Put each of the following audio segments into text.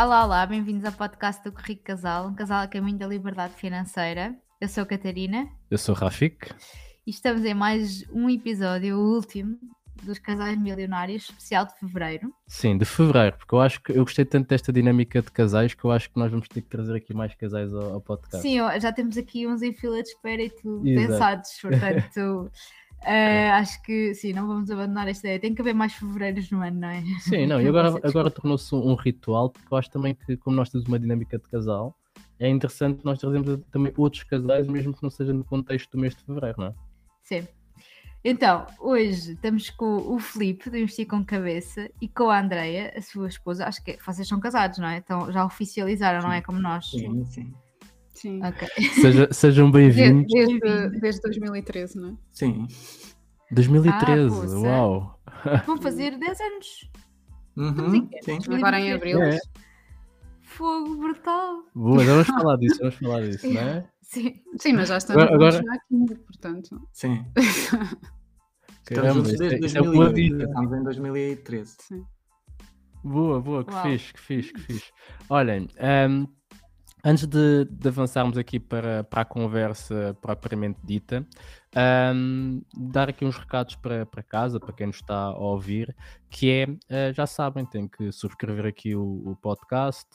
Olá, olá, bem-vindos ao podcast do Corrico Casal, um casal a caminho da liberdade financeira. Eu sou a Catarina Eu sou o Rafik. e estamos em mais um episódio, o último, dos Casais Milionários, especial de fevereiro. Sim, de fevereiro, porque eu acho que eu gostei tanto desta dinâmica de casais que eu acho que nós vamos ter que trazer aqui mais casais ao, ao podcast. Sim, já temos aqui uns em fila de espera e tudo Exato. pensados, portanto, eh, acho que sim, não vamos abandonar esta ideia. Tem que haver mais fevereiros no ano, não é? Sim, não, e agora, agora tornou-se um, ritual, porque eu acho também que, como nós temos uma dinâmica de casal, é interessante nós trazermos também outros casais, mesmo que não seja no contexto do mês de fevereiro, não é? Sim. Então, hoje estamos com o Filipe, do Investir com Cabeça, e com a Andreia, a sua esposa. Acho que vocês são casados, não é? Então já oficializaram, não é? Como nós. Sim, sim. Sim. Ok. Seja- sejam Desde, bem-vindos. desde, desde 2013, não é? Sim. 2013, Ah, uau! Vão fazer 10 anos. Uhum, Sim. sim. Agora em abril. É. Fogo brutal. Boa, já vamos falar disso, vamos falar disso, não é? Sim. Sim, mas já estamos Agora- há 15, portanto. sim. Estamos Caramba, juntos é- desde é boa 2008. vida. Estamos em 2013. Sim. Boa, boa, que Uau. fixe, que fixe, que fixe. Olhem, ahm, antes de, de avançarmos aqui para, para a conversa propriamente dita, ahm, dar aqui uns recados para, para casa, para quem nos está a ouvir, que é, eh, já sabem, tem que subscrever aqui o, o podcast,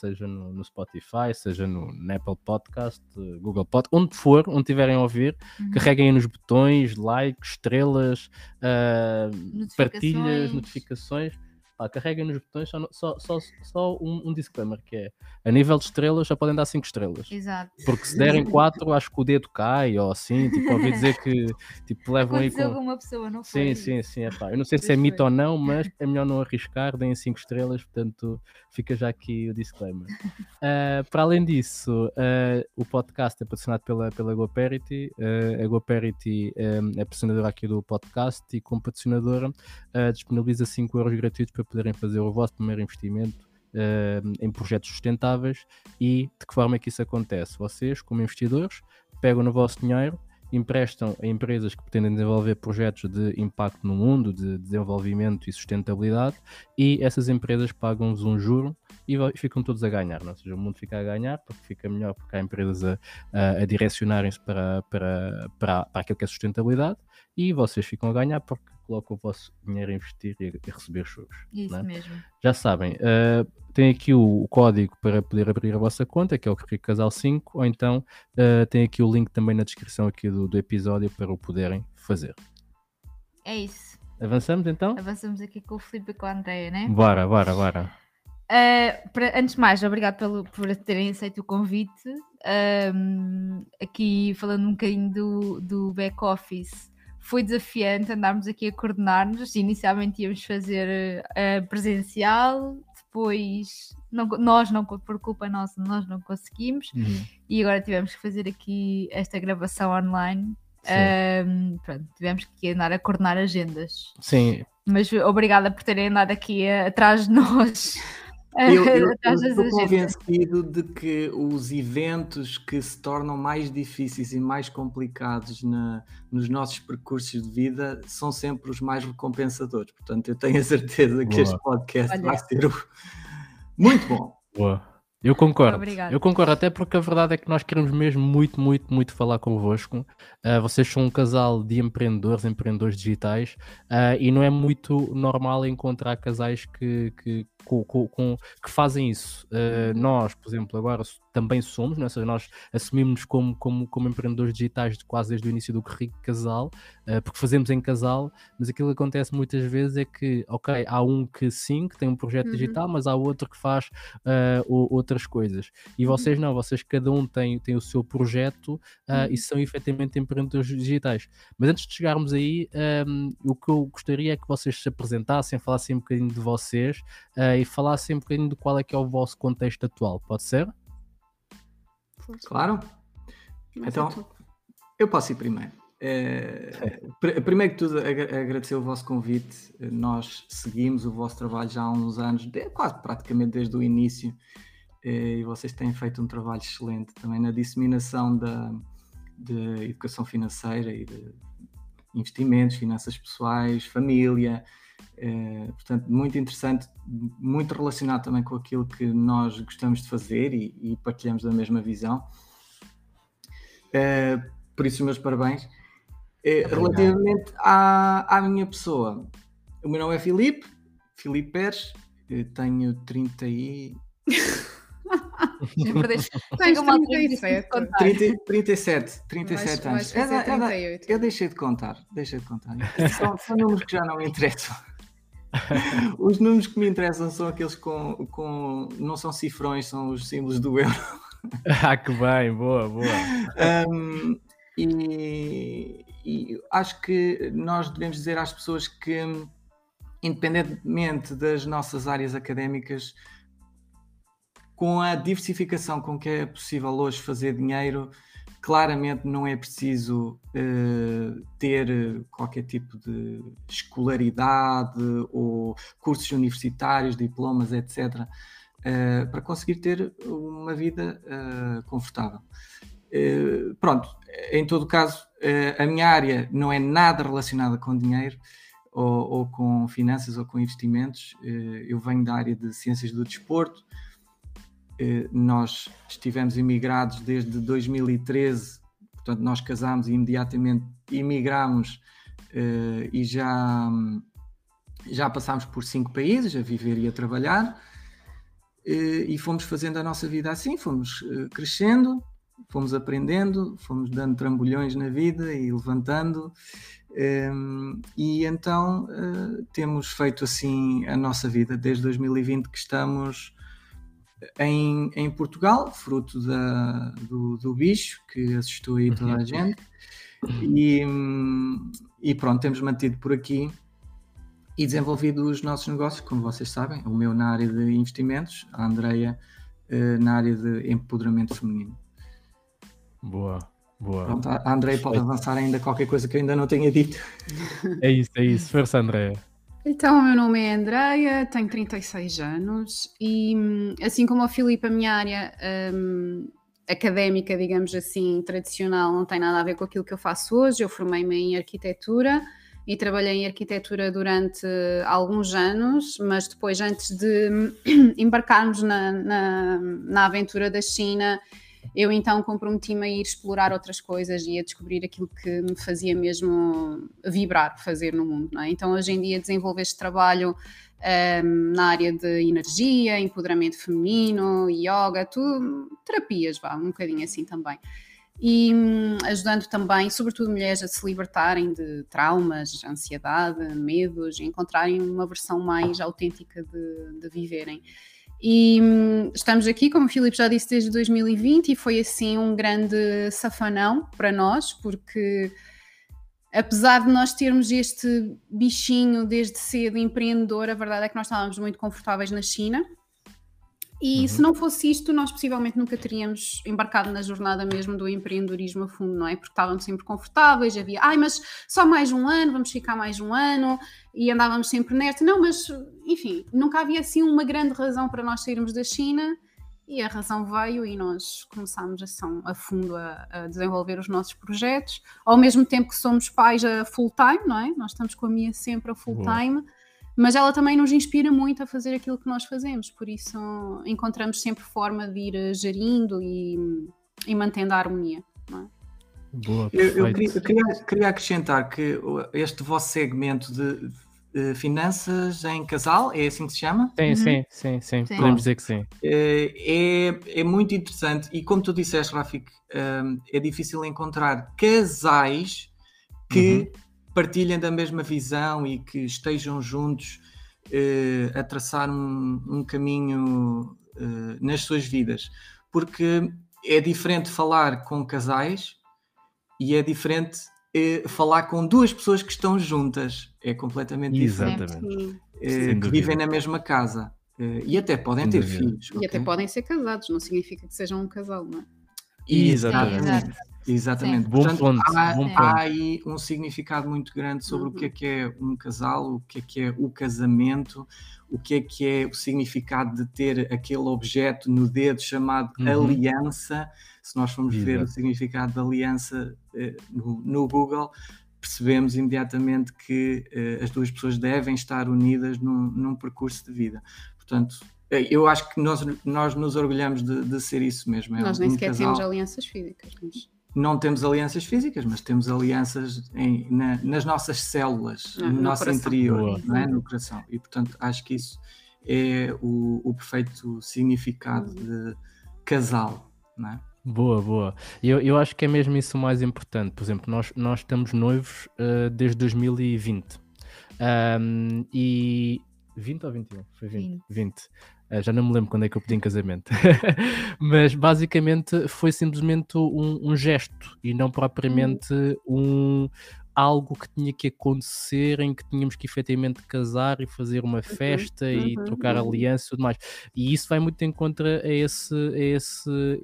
seja no, no Spotify, seja no, no Apple Podcast, Google Podcast, onde for, onde tiverem a ouvir, Uhum. carreguem aí nos botões, like, estrelas, ah, partilhas, Notificações. Pá, carreguem nos botões, só, só, só, só um, um disclaimer que é a nível de estrelas só podem dar 5 estrelas. Exato. Porque se derem 4, acho que o dedo cai, ou assim, tipo, ouvi dizer que tipo, levam aí Aconteceu com. com uma pessoa, não Sim, foi? sim, sim, é pá. Eu não sei se é mito ou não, mas é melhor não arriscar, deem 5 estrelas, portanto fica já aqui o disclaimer. Ah, para além disso, ah, o podcast é patrocinado pela, pela GoParity. Ah, a GoParity ah, é patrocinadora aqui do podcast e, como patrocinadora, disponibiliza 5 euros gratuitos para poderem fazer o vosso primeiro investimento ah, em projetos sustentáveis. E de que forma é que isso acontece? Vocês, como investidores, pegam no vosso dinheiro emprestam a empresas que pretendem desenvolver projetos de impacto no mundo, de desenvolvimento e sustentabilidade, e essas empresas pagam-vos um juro e ficam todos a ganhar, não? ou seja, o mundo fica a ganhar porque fica melhor, porque há empresas a, a- a direcionarem-se para, para, para, para aquilo que é sustentabilidade e vocês ficam a ganhar porque colocam o vosso dinheiro a investir e a, receber juros. Isso não é? mesmo. Já sabem, eh, tem aqui o, o código para poder abrir a vossa conta, que é o Rico Casal 5, ou então eh, tem aqui o link também na descrição aqui do, do episódio para o poderem fazer. É isso. Avançamos então? Avançamos aqui com o Filipe e com a Andreia, né? Bora, bora, bora. Uh, para- antes de mais, obrigado pelo, por terem aceito o convite. Um, aqui falando um bocadinho do, do back-office, foi desafiante andarmos aqui a coordenar-nos. Inicialmente íamos fazer uh, presencial, depois não- nós, não, por culpa nossa, nós não conseguimos Uhum. e agora tivemos que fazer aqui esta gravação online. Um, pronto, tivemos que andar a coordenar agendas. Sim, Mas obrigada por terem andado aqui a- atrás de nós. Eu, eu- eu das estou convencido de que os eventos que se tornam mais difíceis e mais complicados na- nos nossos percursos de vida são sempre os mais recompensadores. Portanto, eu tenho a certeza que Boa. este podcast Olha. vai ser o- muito bom. boa. Eu concordo. Obrigada. Eu concordo, até porque a verdade é que nós queremos mesmo muito, muito, muito falar convosco. Ah, vocês são um casal de empreendedores, empreendedores digitais, ah, e não é muito normal encontrar casais que, que, com- com- com- que fazem isso. Ah, nós, por exemplo, agora também somos, né? seja, nós assumimos como, como, como empreendedores digitais de quase desde o início do Rico Casal, ah, porque fazemos em casal, mas aquilo que acontece muitas vezes é que, ok, há um que sim, que tem um projeto Uhum. digital, mas há outro que faz o- outras coisas. E vocês não, vocês cada um tem, tem o seu projeto ah, e são efetivamente empreendedores digitais. Mas antes de chegarmos aí, ahm, o que eu gostaria é que vocês se apresentassem, falassem um bocadinho de vocês ah, e falassem um bocadinho de qual é que é o vosso contexto atual. Pode ser? Claro? Mas Então, é. Eu posso ir primeiro. Eh, pr- primeiro que tudo, agra- agradecer o vosso convite. Eh, Nós seguimos o vosso trabalho já há uns anos, de- quase praticamente desde o início, eh, e vocês têm feito um trabalho excelente também na disseminação da, de educação financeira e de investimentos, finanças pessoais, família. Eh, portanto, muito interessante, muito relacionado também com aquilo que nós gostamos de fazer e, e partilhamos da mesma visão. Eh, por isso, meus parabéns. Eh, relativamente à, à minha pessoa, o meu nome é Filipe, Filipe Pérez, eu tenho 30 e. Perdeste. Tens uma altura que 37. tens de contar. 30, 37, 37 Vais- anos. É é da- 38. eu deixei de contar, deixei de contar. São, são números que já não me interessam. Os números que me interessam são aqueles com, com. não são cifrões, são os símbolos do euro. ah, que bem, boa, boa. Um, e, e acho que nós devemos dizer às pessoas que, independentemente das nossas áreas académicas, com a diversificação com que é possível hoje fazer dinheiro, claramente não é preciso eh, ter qualquer tipo de escolaridade ou cursos universitários, diplomas, etc., eh, para conseguir ter uma vida eh, confortável. Pronto, em todo caso, a minha área não é nada relacionada com dinheiro ou, ou com finanças ou com investimentos. Eu venho da área de ciências do desporto. Eh, nós estivemos imigrados desde 2013, portanto, nós casámos e imediatamente imigramos eh, e já, já passámos por cinco países a viver e a trabalhar. Eh, e fomos fazendo a nossa vida assim, fomos crescendo, fomos aprendendo, fomos dando trambolhões na vida e levantando. Um, e então temos feito assim a nossa vida desde 2020 que estamos em, em Portugal, fruto da, do, do bicho que assustou aí toda a gente. E, e pronto, temos mantido por aqui e desenvolvido os nossos negócios, como vocês sabem, o meu na área de investimentos, a Andreia uh, na área de empoderamento feminino. Boa, boa. Pronto, a Andreia pode avançar ainda qualquer coisa que eu ainda não tenha dito. É isso, é isso. Força, André. Então, meu nome é Andreia, tenho 36 anos e, hum, assim como o Filipe, a minha área hum, académica, digamos assim, tradicional, não tem nada a ver com aquilo que eu faço hoje. Eu formei-me em arquitetura e trabalhei em arquitetura durante alguns anos, mas depois, antes de embarcarmos na, na, na aventura da China, eu então comprometi-me a ir explorar outras coisas e a descobrir aquilo que me fazia mesmo vibrar, fazer no mundo. É? Então, hoje em dia, desenvolvo este trabalho um, na área de energia, empoderamento feminino, yoga, tudo, terapias, vá, um bocadinho assim também. E hum, ajudando também, sobretudo, mulheres a se libertarem de traumas, ansiedade, medos, encontrarem uma versão mais autêntica de, de viverem. E hum, estamos aqui, como o Filipe já disse, desde 2020 e foi assim um grande safanão para nós, porque apesar de nós termos este bichinho desde cedo empreendedor, a verdade é que nós estávamos muito confortáveis na China. E Uhum. se não fosse isto, nós possivelmente nunca teríamos embarcado na jornada mesmo do empreendedorismo a fundo, não é? Porque estávamos sempre confortáveis, havia, ai, mas só mais um ano, vamos ficar mais um ano, e andávamos sempre nesta. Não, mas, enfim, nunca havia assim uma grande razão para nós sairmos da China, e a razão veio e nós começámos assim, a fundo a, a desenvolver os nossos projetos, ao mesmo tempo que somos pais a full time, não é? Nós estamos com a Mia sempre a full time, mas ela também nos inspira muito a fazer aquilo que nós fazemos, por isso encontramos sempre forma de ir eh, gerindo e, e mantendo a harmonia. Não é? Boa, Eu, eu queria, eu queria- queria acrescentar que este vosso segmento de, eh, finanças em casal, é assim que se chama? Sim, Uhum. sim, sim, sim. Sim. Podemos dizer que sim. Eh, é, é muito interessante e como tu disseste, Rafik, ehm, é difícil encontrar casais que partilhem da mesma visão e que estejam juntos eh, a traçar um, um caminho eh, nas suas vidas. Porque é diferente falar com casais e é diferente eh, falar com duas pessoas que estão juntas. É completamente diferente. Exatamente. Que dúvida. vivem na mesma casa. E até podem Sem ter dúvida. filhos. E até ok? podem ser casados, não significa que sejam um casal, não é? Exatamente. Exato. Exatamente. Bom Portanto, ponto, há, bom há ponto. aí um significado muito grande sobre o Uhum. que é que é um casal, o que é que é o casamento, o que é que é o significado de ter aquele objeto no dedo chamado Uhum. aliança. Se nós formos ver o Exato. significado de aliança eh, no, no Google, percebemos imediatamente que uh, as duas pessoas devem estar unidas num, num percurso de vida. Portanto, eu acho que nós, nós nos orgulhamos de, de ser isso mesmo. É nós nem um sequer casal. temos alianças físicas. Mas... Não temos alianças físicas, mas temos alianças em, na, nas nossas células, ah, no, no, nosso coração. interior, não é? no coração. E, portanto, acho que isso é o, o perfeito significado uhum. de casal. Não é? Boa, boa. Eu, eu acho que é mesmo isso o mais importante. Por exemplo, nós, nós estamos noivos uh, desde 2020. Um, e 20 ou 21? Foi 20. 20. 20. Uh, já não me lembro quando é que eu pedi em casamento. Mas basicamente foi simplesmente um, um, gesto e não propriamente um algo que tinha que acontecer em que tínhamos que efetivamente casar e fazer uma uhum, festa uhum, e trocar uhum. aliança e tudo mais. E isso vai muito em contra a esse, a esse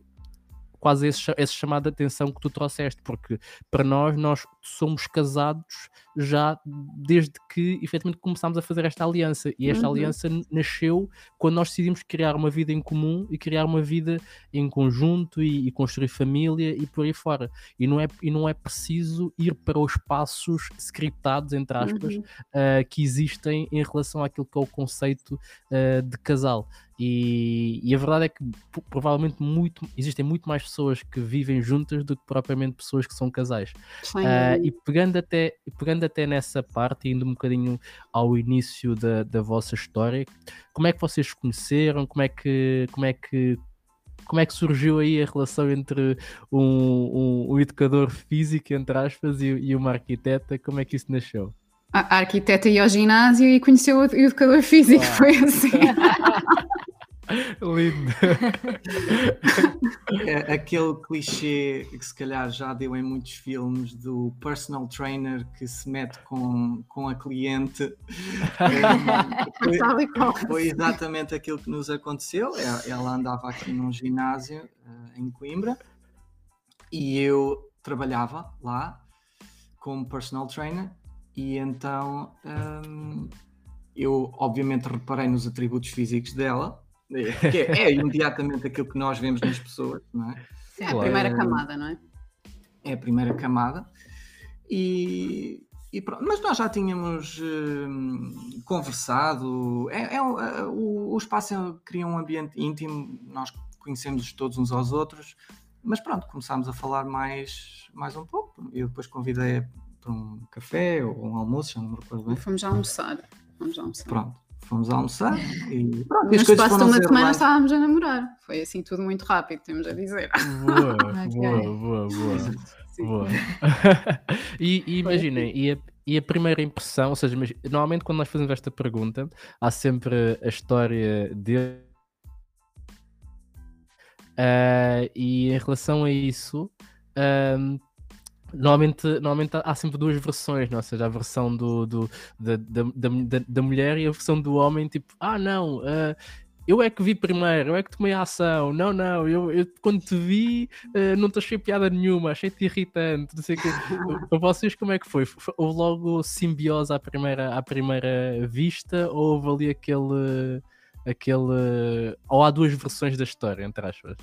quase esse, esse chamado de atenção que tu trouxeste, porque para nós, nós somos casados já desde que efetivamente começámos a fazer esta aliança. E esta uhum. aliança nasceu quando nós decidimos criar uma vida em comum e criar uma vida em conjunto e, e construir família e por aí fora. E não, é, e não é preciso ir para os passos scriptados, entre aspas, uhum. uh, que existem em relação àquilo que é o conceito uh, de casal. E, e, a verdade é que provavelmente muito, existem muito mais pessoas que vivem juntas do que propriamente pessoas que são casais. Uh, e pegando até, pegando até nessa parte, indo um bocadinho ao início da, da vossa história, como é que vocês se conheceram? Como é que, como é que como é que surgiu aí a relação entre um, um, um educador físico, entre aspas, e, e, uma arquiteta? Como é que isso nasceu? A, arquiteta ia ao ginásio e conheceu o educador físico, ah. foi assim. Lindo. É aquele clichê que se calhar já deu em muitos filmes do personal trainer que se mete com, com a cliente. foi, foi, exatamente aquilo que nos aconteceu. Ela andava aqui num ginásio uh, em Coimbra e eu trabalhava lá como personal trainer e então um, eu obviamente reparei nos atributos físicos dela é, que é, é, imediatamente aquilo que nós vemos nas pessoas, não é? Sim, é a primeira camada, não é? É a primeira camada. E, e pronto, mas nós já tínhamos uh, conversado. É, é uh, o, o, espaço cria um ambiente íntimo, nós conhecemos todos uns aos outros, mas pronto, começámos a falar mais, mais um pouco. Eu depois convidei para um café ou um almoço, já não me recordo bem. Fomos já almoçar. Fomos almoçar. Pronto fomos almoçar e pronto. No espaço de uma semana estávamos a namorar. Foi assim tudo muito rápido, temos a dizer. Boa, boa, boa, boa. boa. e, e imaginem, e a, e a primeira impressão, ou seja, normalmente quando nós fazemos esta pergunta, há sempre a história de. Uh, e em relação a isso, uh, Normalmente, normalmente há sempre duas versões, não? ou seja, a versão do, do da, da, da, da, mulher e a versão do homem, tipo, ah não, uh, eu é que vi primeiro, eu é que tomei a ação, não, não, eu, eu quando te vi uh, não te achei piada nenhuma, achei-te irritante, não sei o que. Para vocês como é que foi? Houve logo simbiose à primeira, à primeira vista ou houve ali aquele, aquele, ou há duas versões da história, entre aspas?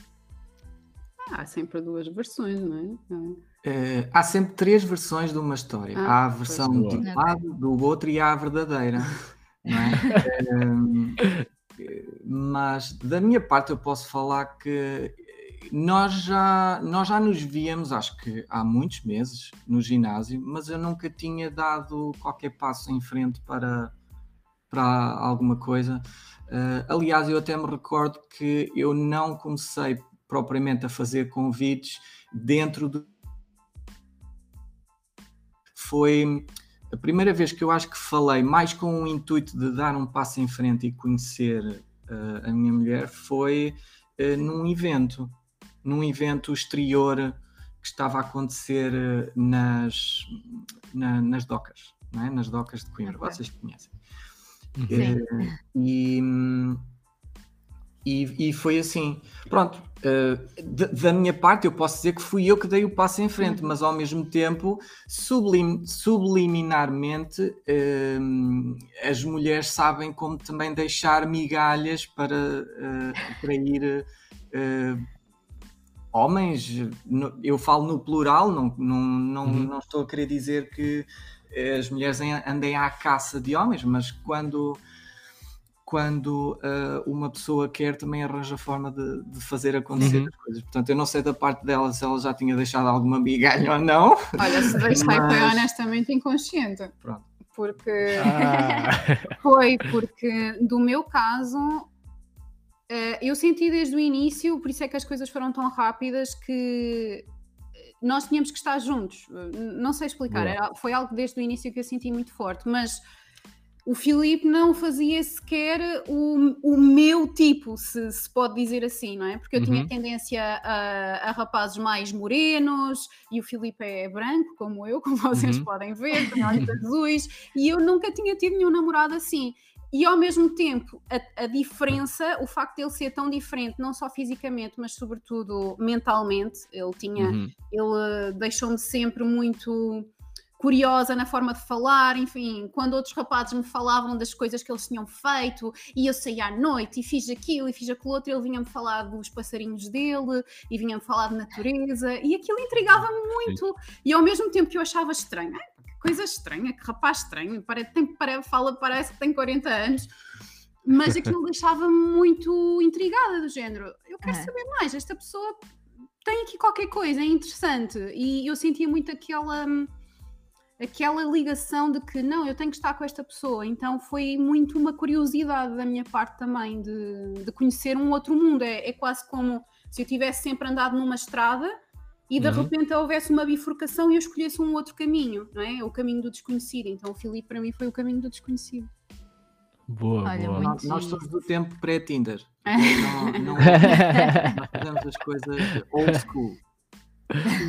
Há sempre duas versões, não é? Uh, há sempre três versões de uma história. Ah, há a versão de um lado, do outro e há a verdadeira. Não é? mas da minha parte eu posso falar que nós já, nós já nos víamos, acho que há muitos meses, no ginásio, mas eu nunca tinha dado qualquer passo em frente para, para alguma coisa. Uh, aliás, eu até me recordo que eu não comecei propriamente a fazer convites dentro do foi a primeira vez que eu acho que falei mais com o intuito de dar um passo em frente e conhecer uh, a minha mulher foi uh, num evento, num evento exterior que estava a acontecer uh, nas, na, nas docas, é? nas docas de Coimbra, okay. vocês conhecem. Sim. e hum, e, e foi assim. Pronto, uh, da minha parte, eu posso dizer que fui eu que dei o passo em frente, mas ao mesmo tempo, sublim, subliminarmente, uh, as mulheres sabem como também deixar migalhas para, uh, homens, no- eu falo no plural, não, não, não, Uhum. não estou a querer dizer que as mulheres em- andem à caça de homens, mas quando, quando eh, uma pessoa quer, também arranja forma de, de fazer acontecer Uhum. as coisas. Portanto, eu não sei da parte dela se ela já tinha deixado alguma migalha ou não. Olha, se deixei foi Mas- honestamente inconsciente. Pronto. Porque Ah, foi porque do meu caso eh, eu senti desde o início, por isso é que as coisas foram tão rápidas que eh, nós tínhamos que estar juntos. Não sei explicar, era- foi algo desde o início que eu senti muito forte, mas o Filipe não fazia sequer o, o meu tipo, se, se pode dizer assim, não é? Porque eu tinha Uhum. tendência a, a rapazes mais morenos e o Filipe é branco, como eu, como vocês Uhum. podem ver, tem olhos azuis, e eu nunca tinha tido nenhum namorado assim. E ao mesmo tempo, a, a diferença, o facto de ele ser tão diferente, não só fisicamente, mas sobretudo mentalmente, ele tinha uhum. ele deixou-me sempre muito curiosa na forma de falar, enfim, quando outros rapazes me falavam das coisas que eles tinham feito, e eu saía à noite e fiz aquilo e fiz aquilo outro, ele vinha-me falar dos passarinhos dele e vinha-me falar de natureza, e aquilo intrigava-me muito, e ao mesmo tempo que eu achava estranho, "Ai, que coisa estranha, que rapaz estranho, parece, tem, pare- fala, parece que tem 40 anos, mas aquilo deixava-me muito intrigada do género, eu quero Ah. saber mais, esta pessoa tem aqui qualquer coisa, é interessante. E eu sentia muito aquela, aquela ligação de que não, eu tenho que estar com esta pessoa. Então foi muito uma curiosidade da minha parte também de, de conhecer um outro mundo. É, é quase como se eu tivesse sempre andado numa estrada e de Uhum. repente houvesse uma bifurcação e eu escolhesse um outro caminho, não é? O caminho do desconhecido. Então o Filipe para mim foi o caminho do desconhecido. Boa, Olha, boa. muito- Nós, nós somos do tempo pré-Tinder. Não, não, nós fazemos as coisas old school.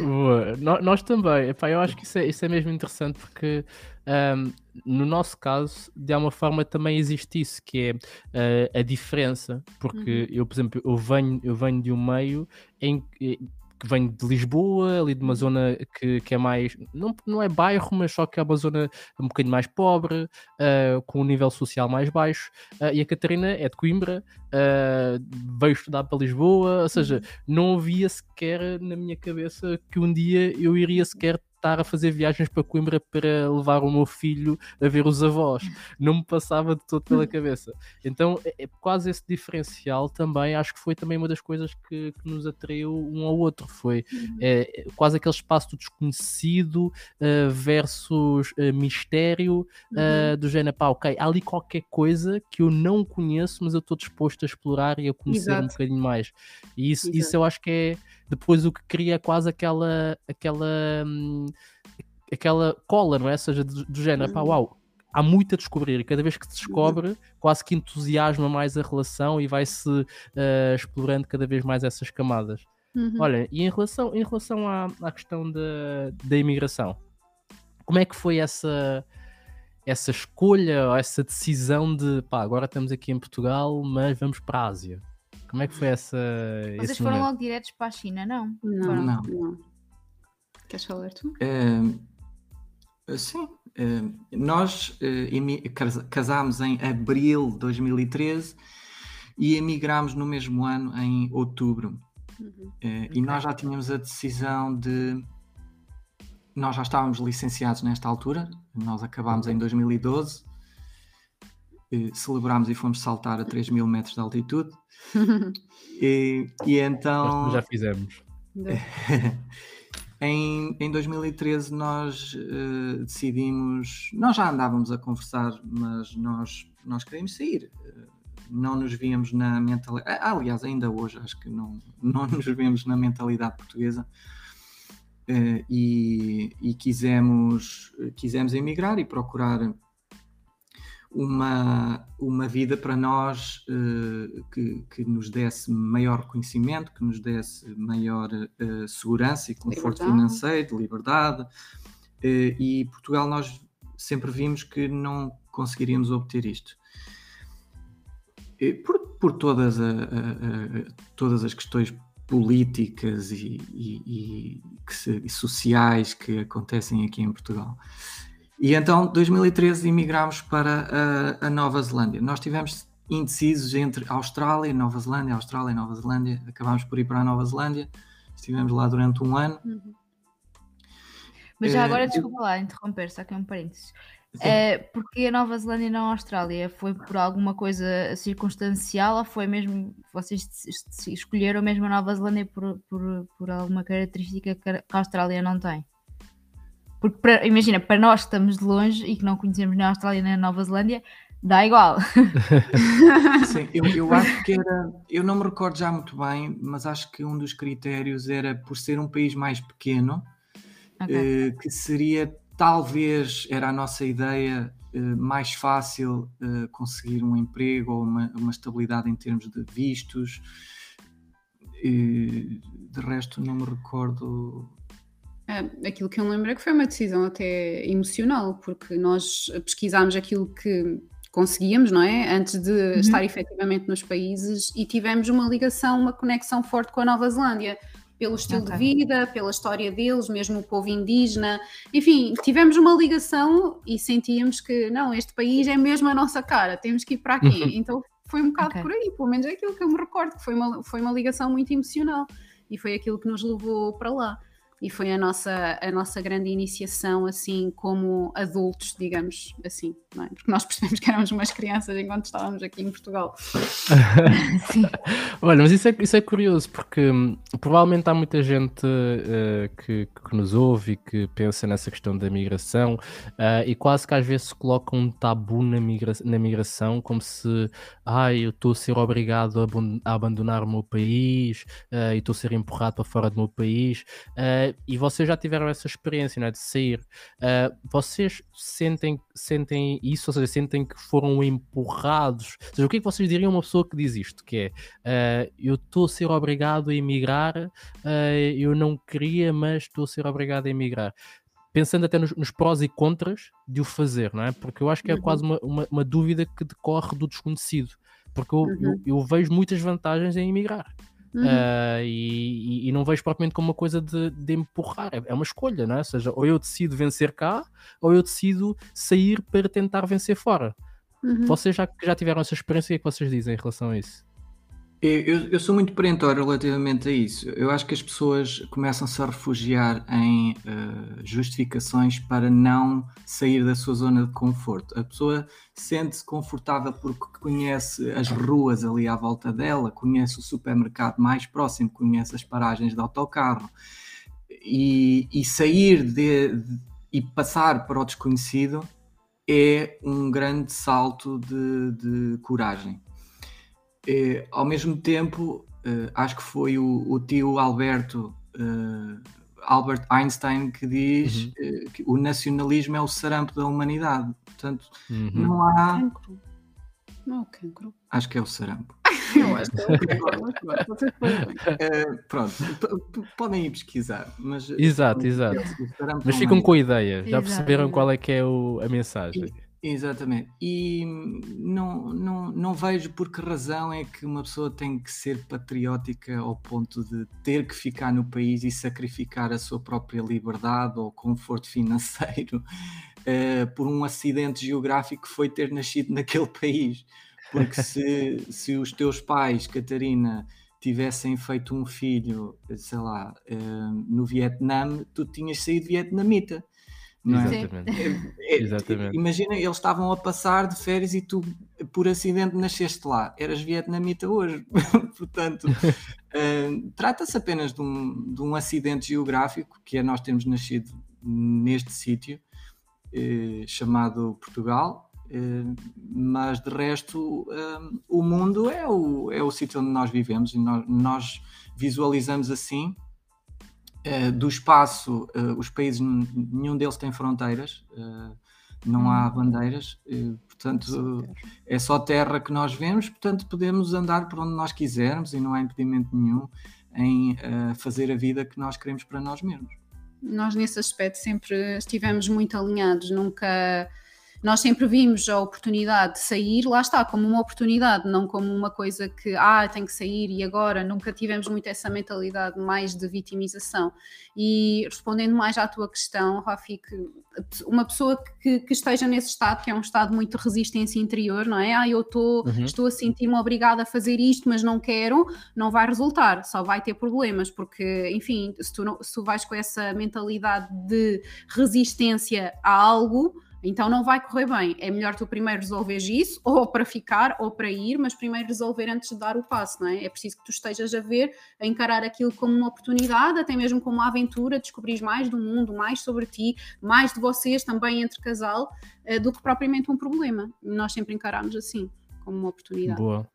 Boa. No- Nós também. Epá, eu acho que isso é, isso é mesmo interessante porque ahm, no nosso caso, de alguma forma, também existe isso, que é ah, a diferença. Porque eu, por exemplo, eu venho, eu venho de um meio em que que venho de Lisboa, ali de uma zona que, que é mais, não, não é bairro, mas só que é uma zona um bocadinho mais pobre, ah, com um nível social mais baixo, Ah, e a Catarina é de Coimbra, ah, veio estudar para Lisboa, ou seja, não havia sequer na minha cabeça que um dia eu iria sequer a fazer viagens para Coimbra para levar o meu filho a ver os avós. Não me passava de todo pela cabeça. Então, é, é quase esse diferencial também, acho que foi também uma das coisas que, que nos atraiu um ao outro. Foi é, é quase aquele espaço do desconhecido ah, versus ah, mistério ah, do género, pá, ok, há ali qualquer coisa que eu não conheço, mas eu estou disposto a explorar e a conhecer um Exato. bocadinho mais. E isso, isso eu acho que é depois o que cria quase aquela aquela hum, aquela cola, não é? Ou seja, do, do género, pá, Uhum. uau, há muito a descobrir e cada vez que se descobre, quase que entusiasma mais a relação e vai-se ah, explorando cada vez mais essas camadas. Uhum. Olha, e em relação, em relação à, à questão da, da imigração, como é que foi essa, essa escolha, ou essa decisão de pá, agora estamos aqui em Portugal, mas vamos para a Ásia? Como é que foi essa. Vocês esse foram momento? logo diretos para a China, não? Não, Foram. não. Não. Queres falar tu? Eh, sim, eh, nós cas- casámos em abril de 2013 e emigramos no mesmo ano, em outubro. Uhum. E nós já tínhamos a decisão de. Nós já estávamos licenciados nesta altura, nós acabámos em 2012, eh, celebrámos e fomos saltar a 3 mil metros de altitude. E, e então. Já fizemos. Em, em 2013 nós eh, decidimos, nós já andávamos a conversar, mas nós, nós queríamos sair. Eh, não nos víamos na mentalidade, aliás, ainda hoje acho que não, não nos vemos na mentalidade portuguesa Eh, e, e quisemos, quisemos emigrar e procurar uma, uma vida para nós eh, que, que nos desse maior reconhecimento, que nos desse maior eh, segurança e conforto Liberdade. financeiro, de liberdade. Eh, e Portugal nós sempre vimos que não conseguiríamos obter isto. Por, por todas, a- a- a- todas as questões políticas e, e- e que se- e sociais que acontecem aqui em Portugal. E então, 2013, emigrámos para a, a Nova Zelândia. Nós tivemos indecisos entre Austrália, Nova Zelândia, Austrália, Nova Zelândia. Acabámos por ir para a Nova Zelândia. Estivemos lá durante um ano. Uhum. Mas já Eh, agora, eu- desculpa lá, interromper, só aqui um parênteses. É, porque a Nova Zelândia e não a Austrália? Foi por alguma coisa circunstancial ou foi mesmo. Vocês escolheram mesmo a Nova Zelândia por, por, por alguma característica que que a Austrália não tem? Porque, para- imagina, para nós que estamos de longe e que não conhecemos nem a Austrália nem a Nova Zelândia, dá igual. Sim, eu, eu acho que era. Eu não me recordo já muito bem, mas acho que um dos critérios era por ser um país mais pequeno, Ok. eh, que seria talvez, era a nossa ideia, eh, mais fácil eh, conseguir um emprego ou uma, uma estabilidade em termos de vistos. De resto, não me recordo. Ah, aquilo que eu me lembro é que foi uma decisão até emocional, porque nós pesquisámos aquilo que conseguíamos, não é? Antes de estar efetivamente nos países e tivemos uma ligação, uma conexão forte com a Nova Zelândia, pelo estilo Ok. de vida, pela história deles, mesmo o povo indígena, enfim, tivemos uma ligação e sentíamos que não, este país é mesmo a nossa cara, temos que ir para aqui. então foi um bocado Ok. por aí, pelo menos é aquilo que eu me recordo, que foi uma, foi uma ligação muito emocional e foi aquilo que nos levou para lá. E foi a nossa, a nossa grande iniciação, assim, como adultos, digamos assim, não é? Porque nós percebemos que éramos umas crianças enquanto estávamos aqui em Portugal. Olha, mas isso é, isso é curioso, porque hum, provavelmente há muita gente eh, que, que nos ouve e que pensa nessa questão da migração ah, e quase que às vezes se coloca um tabu na, migra na migração, como se ai, eu estou a ser obrigado a, a abandonar o meu país ah, e estou a ser empurrado para fora do meu país. Ah, e vocês já tiveram essa experiência não é, de sair. Ah, vocês sentem, sentem isso, ou seja, sentem que foram empurrados? Ou seja, o que é que vocês diriam a uma pessoa que diz isto? Que é Uh, eu estou a ser obrigado a emigrar, uh, eu não queria, mas estou a ser obrigado a emigrar. Pensando até nos, nos prós e contras de o fazer, não é? Porque eu acho que é Uhum. quase uma, uma, uma dúvida que decorre do desconhecido. Porque eu, Uhum. eu, eu vejo muitas vantagens em emigrar. Uhum. Uh, e, e- não vejo propriamente como uma coisa de, de empurrar, é, é uma escolha, não é? Ou seja, ou eu decido vencer cá, ou eu decido sair para tentar vencer fora. Uhum. Vocês já, já tiveram essa experiência, o que é que vocês dizem em relação a isso? Eu, eu- sou muito perentório relativamente a isso. Eu acho que as pessoas começam-se a refugiar em eh, justificações para não sair da sua zona de conforto. A pessoa sente-se confortável porque conhece as ruas ali à volta dela, conhece o supermercado mais próximo, conhece as paragens de autocarro. E, e sair de, de- e passar para o desconhecido é um grande salto de- de coragem. Eh, ao mesmo tempo, eh, acho que foi o, o tio Alberto eh, Albert Einstein que diz Uhum. eh, que o nacionalismo é o sarampo da humanidade. Portanto, Uhum. não há. Cancro. Não, cancro. Acho que é o sarampo. Eu acho que é o cancro, mas pronto, vocês fazem. Eh, pronto, podem ir pesquisar. Mas, Exato, exato. o sarampo Mas ficam com a ideia, já Exato, perceberam qual é que é o- a mensagem. Exatamente. E não, não, não vejo por que razão é que uma pessoa tem que ser patriótica ao ponto de ter que ficar no país e sacrificar a sua própria liberdade ou conforto financeiro eh, por um acidente geográfico que foi ter nascido naquele país. Porque se, se os teus pais, Catarina, tivessem feito um filho, sei lá, eh, no Vietnã, tu tinhas saído vietnamita. Não é? Exatamente. É, Exatamente. Imagina, eles estavam a passar de férias e tu, por acidente, nasceste lá. Eras vietnamita hoje. Portanto, eh, trata-se apenas de um, de um acidente geográfico, que é nós termos nascido neste sítio, eh, chamado Portugal. eh, mas de resto, o mundo é o, é o sítio onde nós vivemos e nós, nós visualizamos assim eh, do espaço, eh, os países, nenhum deles tem fronteiras, eh, não há bandeiras, eh, portanto é só terra que nós vemos, portanto podemos andar por onde nós quisermos e não há impedimento nenhum em fazer a vida que nós queremos para nós mesmos. Nós, nesse aspecto, sempre estivemos muito alinhados, nunca. Nós sempre vimos a oportunidade de sair, lá está, como uma oportunidade, não como uma coisa que, ah, tem que sair e agora, nunca tivemos muito essa mentalidade mais de vitimização. E respondendo mais à tua questão, Rafi, que uma pessoa que, que, esteja nesse estado, que é um estado muito de resistência interior, não é? Ah, eu tô, uhum. estou a sentir-me obrigada a fazer isto, mas não quero, não vai resultar, só vai ter problemas, porque, enfim, se tu, não, se tu vais com essa mentalidade de resistência a algo, então não vai correr bem. É melhor tu primeiro resolveres isso, ou para ficar, ou para ir, mas primeiro resolver antes de dar o passo, não é? É preciso que tu estejas a ver, a encarar aquilo como uma oportunidade, até mesmo como uma aventura, descobrir mais do mundo, mais sobre ti, mais de vocês também entre casal, eh, do que propriamente um problema. Nós sempre encaramos assim, como uma oportunidade. Boa.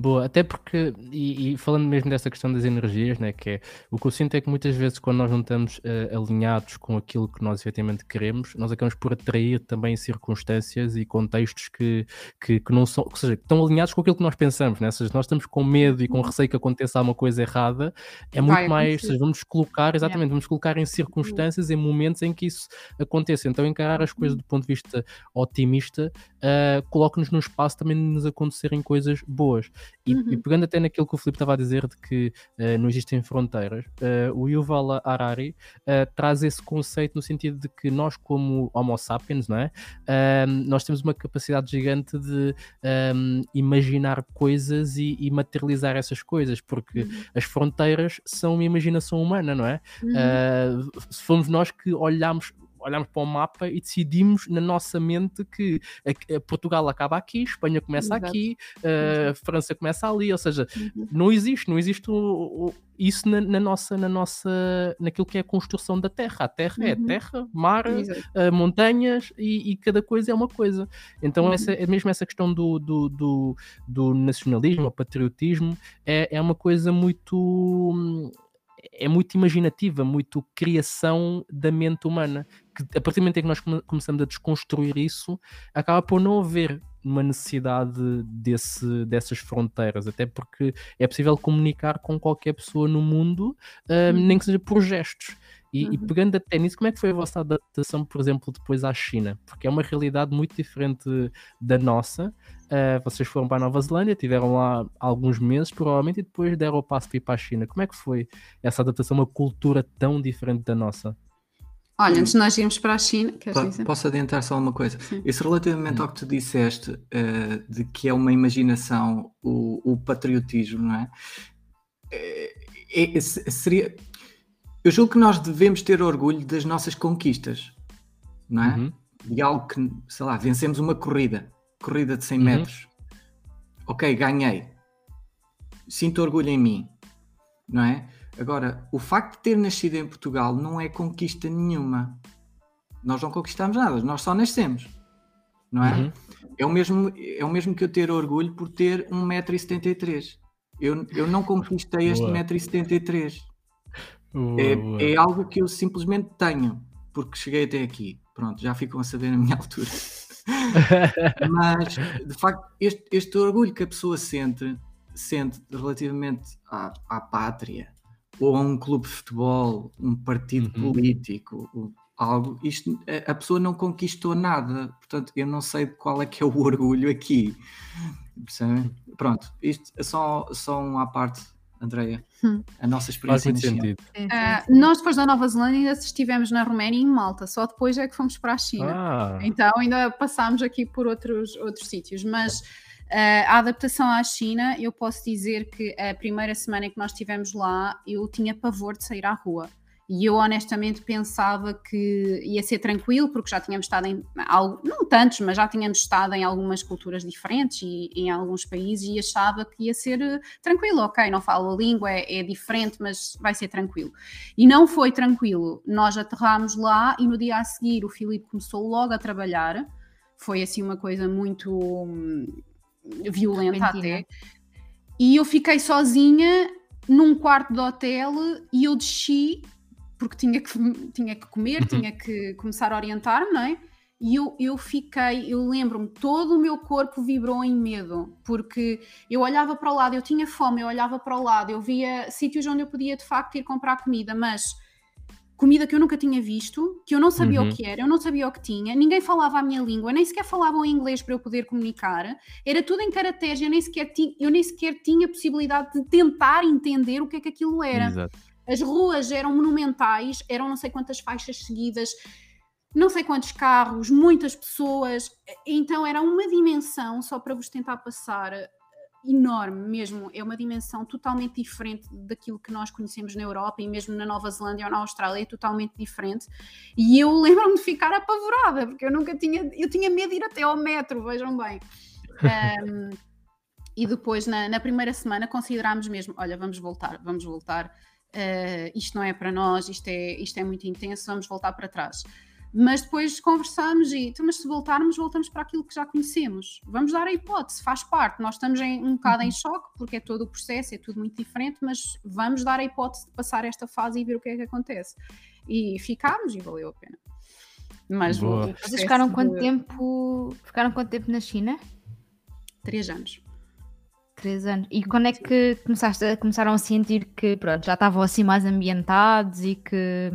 Boa, até porque, e, e, falando mesmo dessa questão das energias, né, que é, o que eu sinto é que muitas vezes quando nós não estamos uh, alinhados com aquilo que nós efetivamente queremos, nós acabamos por atrair também circunstâncias e contextos que, que, que não são, ou seja, que estão alinhados com aquilo que nós pensamos, né? ou seja, nós estamos com medo e com receio que aconteça alguma coisa errada, é muito Vai, mais, seja, vamos colocar, exatamente, vamos colocar em circunstâncias, em momentos em que isso aconteça, então encarar as coisas do ponto de vista otimista uh, coloca-nos no espaço também de nos acontecerem coisas boas. E, uhum. e, pegando até naquilo que o Filipe estava a dizer de que uh, não existem fronteiras, uh, o Yuval Harari uh, traz esse conceito no sentido de que nós, como Homo sapiens, não é? nós temos uma capacidade gigante de um, imaginar coisas e, e, materializar essas coisas, porque uhum. as fronteiras são uma imaginação humana, não é? Uhum. se fomos nós que olhamos olhamos para o mapa e decidimos na nossa mente que a, a Portugal acaba aqui, Espanha começa Exato. aqui, a França começa ali, ou seja, uhum. não existe, não existe o, o, isso na, na, nossa, na nossa, naquilo que é a construção da Terra. A Terra é uhum. é terra, mar, uh, montanhas e, e, cada coisa é uma coisa. Então uhum. essa, é mesmo essa questão do, do, do, do nacionalismo, o patriotismo, é, é uma coisa muito é muito imaginativa, muito criação da mente humana. Que a partir do momento em que nós começamos a desconstruir isso, acaba por não haver uma necessidade desse, dessas fronteiras, até porque é possível comunicar com qualquer pessoa no mundo, uh, nem que seja por gestos. E, uhum. e, pegando até nisso, como é que foi a vossa adaptação, por exemplo, depois à China? Porque é uma realidade muito diferente da nossa. Uh, vocês foram para a Nova Zelândia, tiveram lá alguns meses, provavelmente, e depois deram o passo para ir para a China. Como é que foi essa adaptação a uma cultura tão diferente da nossa? Olha, antes de nós irmos para a China, Posso adiantar só uma coisa? Sim. Isso relativamente ao que tu disseste, uh, de que é uma imaginação, o, o patriotismo, não é? É, é? seria, eu julgo que nós devemos ter orgulho das nossas conquistas, não é? Uhum. De algo que, sei lá, vencemos uma corrida, corrida de 100 uhum. metros. Ok, ganhei. Sinto orgulho em mim, não é? Agora, o facto de ter nascido em Portugal não é conquista nenhuma. Nós não conquistamos nada, nós só nascemos, não é? Uhum. É, o mesmo, é o mesmo que eu ter orgulho por ter 1,73m. Eu, eu não conquistei este 1,73m. É, é, algo que eu simplesmente tenho, porque cheguei até aqui. Pronto, já ficam a saber a minha altura. Mas, de facto, este, este orgulho que a pessoa sente, sente relativamente à, à pátria, ou a um clube de futebol, um partido uhum. político, algo, isto, a pessoa não conquistou nada. Portanto, eu não sei qual é que é o orgulho aqui. Pronto, isto é só, só uma parte Andreia, hum. a nossa experiência Faz muito sentido. Uh, nós depois da Nova Zelândia ainda estivemos na Roménia e em Malta, só depois é que fomos para a China. Ah. Então ainda passámos aqui por outros, outros sítios, mas uh, a adaptação à China, eu posso dizer que a primeira semana em que nós estivemos lá, eu tinha pavor de sair à rua. E eu honestamente pensava que ia ser tranquilo, porque já tínhamos estado em, não tantos, mas já tínhamos estado em algumas culturas diferentes e em alguns países e achava que ia ser eh, tranquilo, ok, não falo a língua, é, é diferente, mas vai ser tranquilo. E não foi tranquilo. Nós aterramos lá e no dia a seguir o Filipe começou logo a trabalhar. Foi assim uma coisa muito hum, violenta até. E eu fiquei sozinha num quarto de hotel e eu desci porque tinha que, tinha que comer, uhum. tinha que começar a orientar-me, não é? E eu, eu fiquei, eu lembro-me, todo o meu corpo vibrou em medo, porque eu olhava para o lado, eu tinha fome, eu olhava para o lado, eu via sítios onde eu podia de facto ir comprar comida, mas comida que eu nunca tinha visto, que eu não sabia Uhum. o que era, eu não sabia o que tinha, ninguém falava a minha língua, nem sequer falavam inglês para eu poder comunicar, era tudo em caracteres, eu nem sequer, ti, eu nem sequer tinha possibilidade de tentar entender o que é que aquilo era. Exato. As ruas eram monumentais, eram não sei quantas faixas seguidas, não sei quantos carros, muitas pessoas. Então era uma dimensão, só para vos tentar passar, enorme mesmo. É uma dimensão totalmente diferente daquilo que nós conhecemos na Europa e mesmo na Nova Zelândia ou na Austrália, é totalmente diferente. E eu lembro-me de ficar apavorada, porque eu nunca tinha, eu tinha medo de ir até ao metro, vejam bem. Um, e depois, na, na primeira semana, considerámos mesmo: olha, vamos voltar, vamos voltar. Uh, isto não é para nós, isto é, isto é muito intenso, vamos voltar para trás. Mas depois conversámos e, mas se voltarmos, voltamos para aquilo que já conhecemos. Vamos dar a hipótese, faz parte. Nós estamos em, um bocado em choque, porque é todo o processo, é tudo muito diferente, mas vamos dar a hipótese de passar esta fase e ver o que é que acontece. E ficámos e valeu a pena. Mas Vocês ficaram processo quanto de- tempo? Ficaram quanto tempo na China? Três anos. Três anos. E quando é que começaste a, começaram a sentir que pronto, já estavam assim mais ambientados e que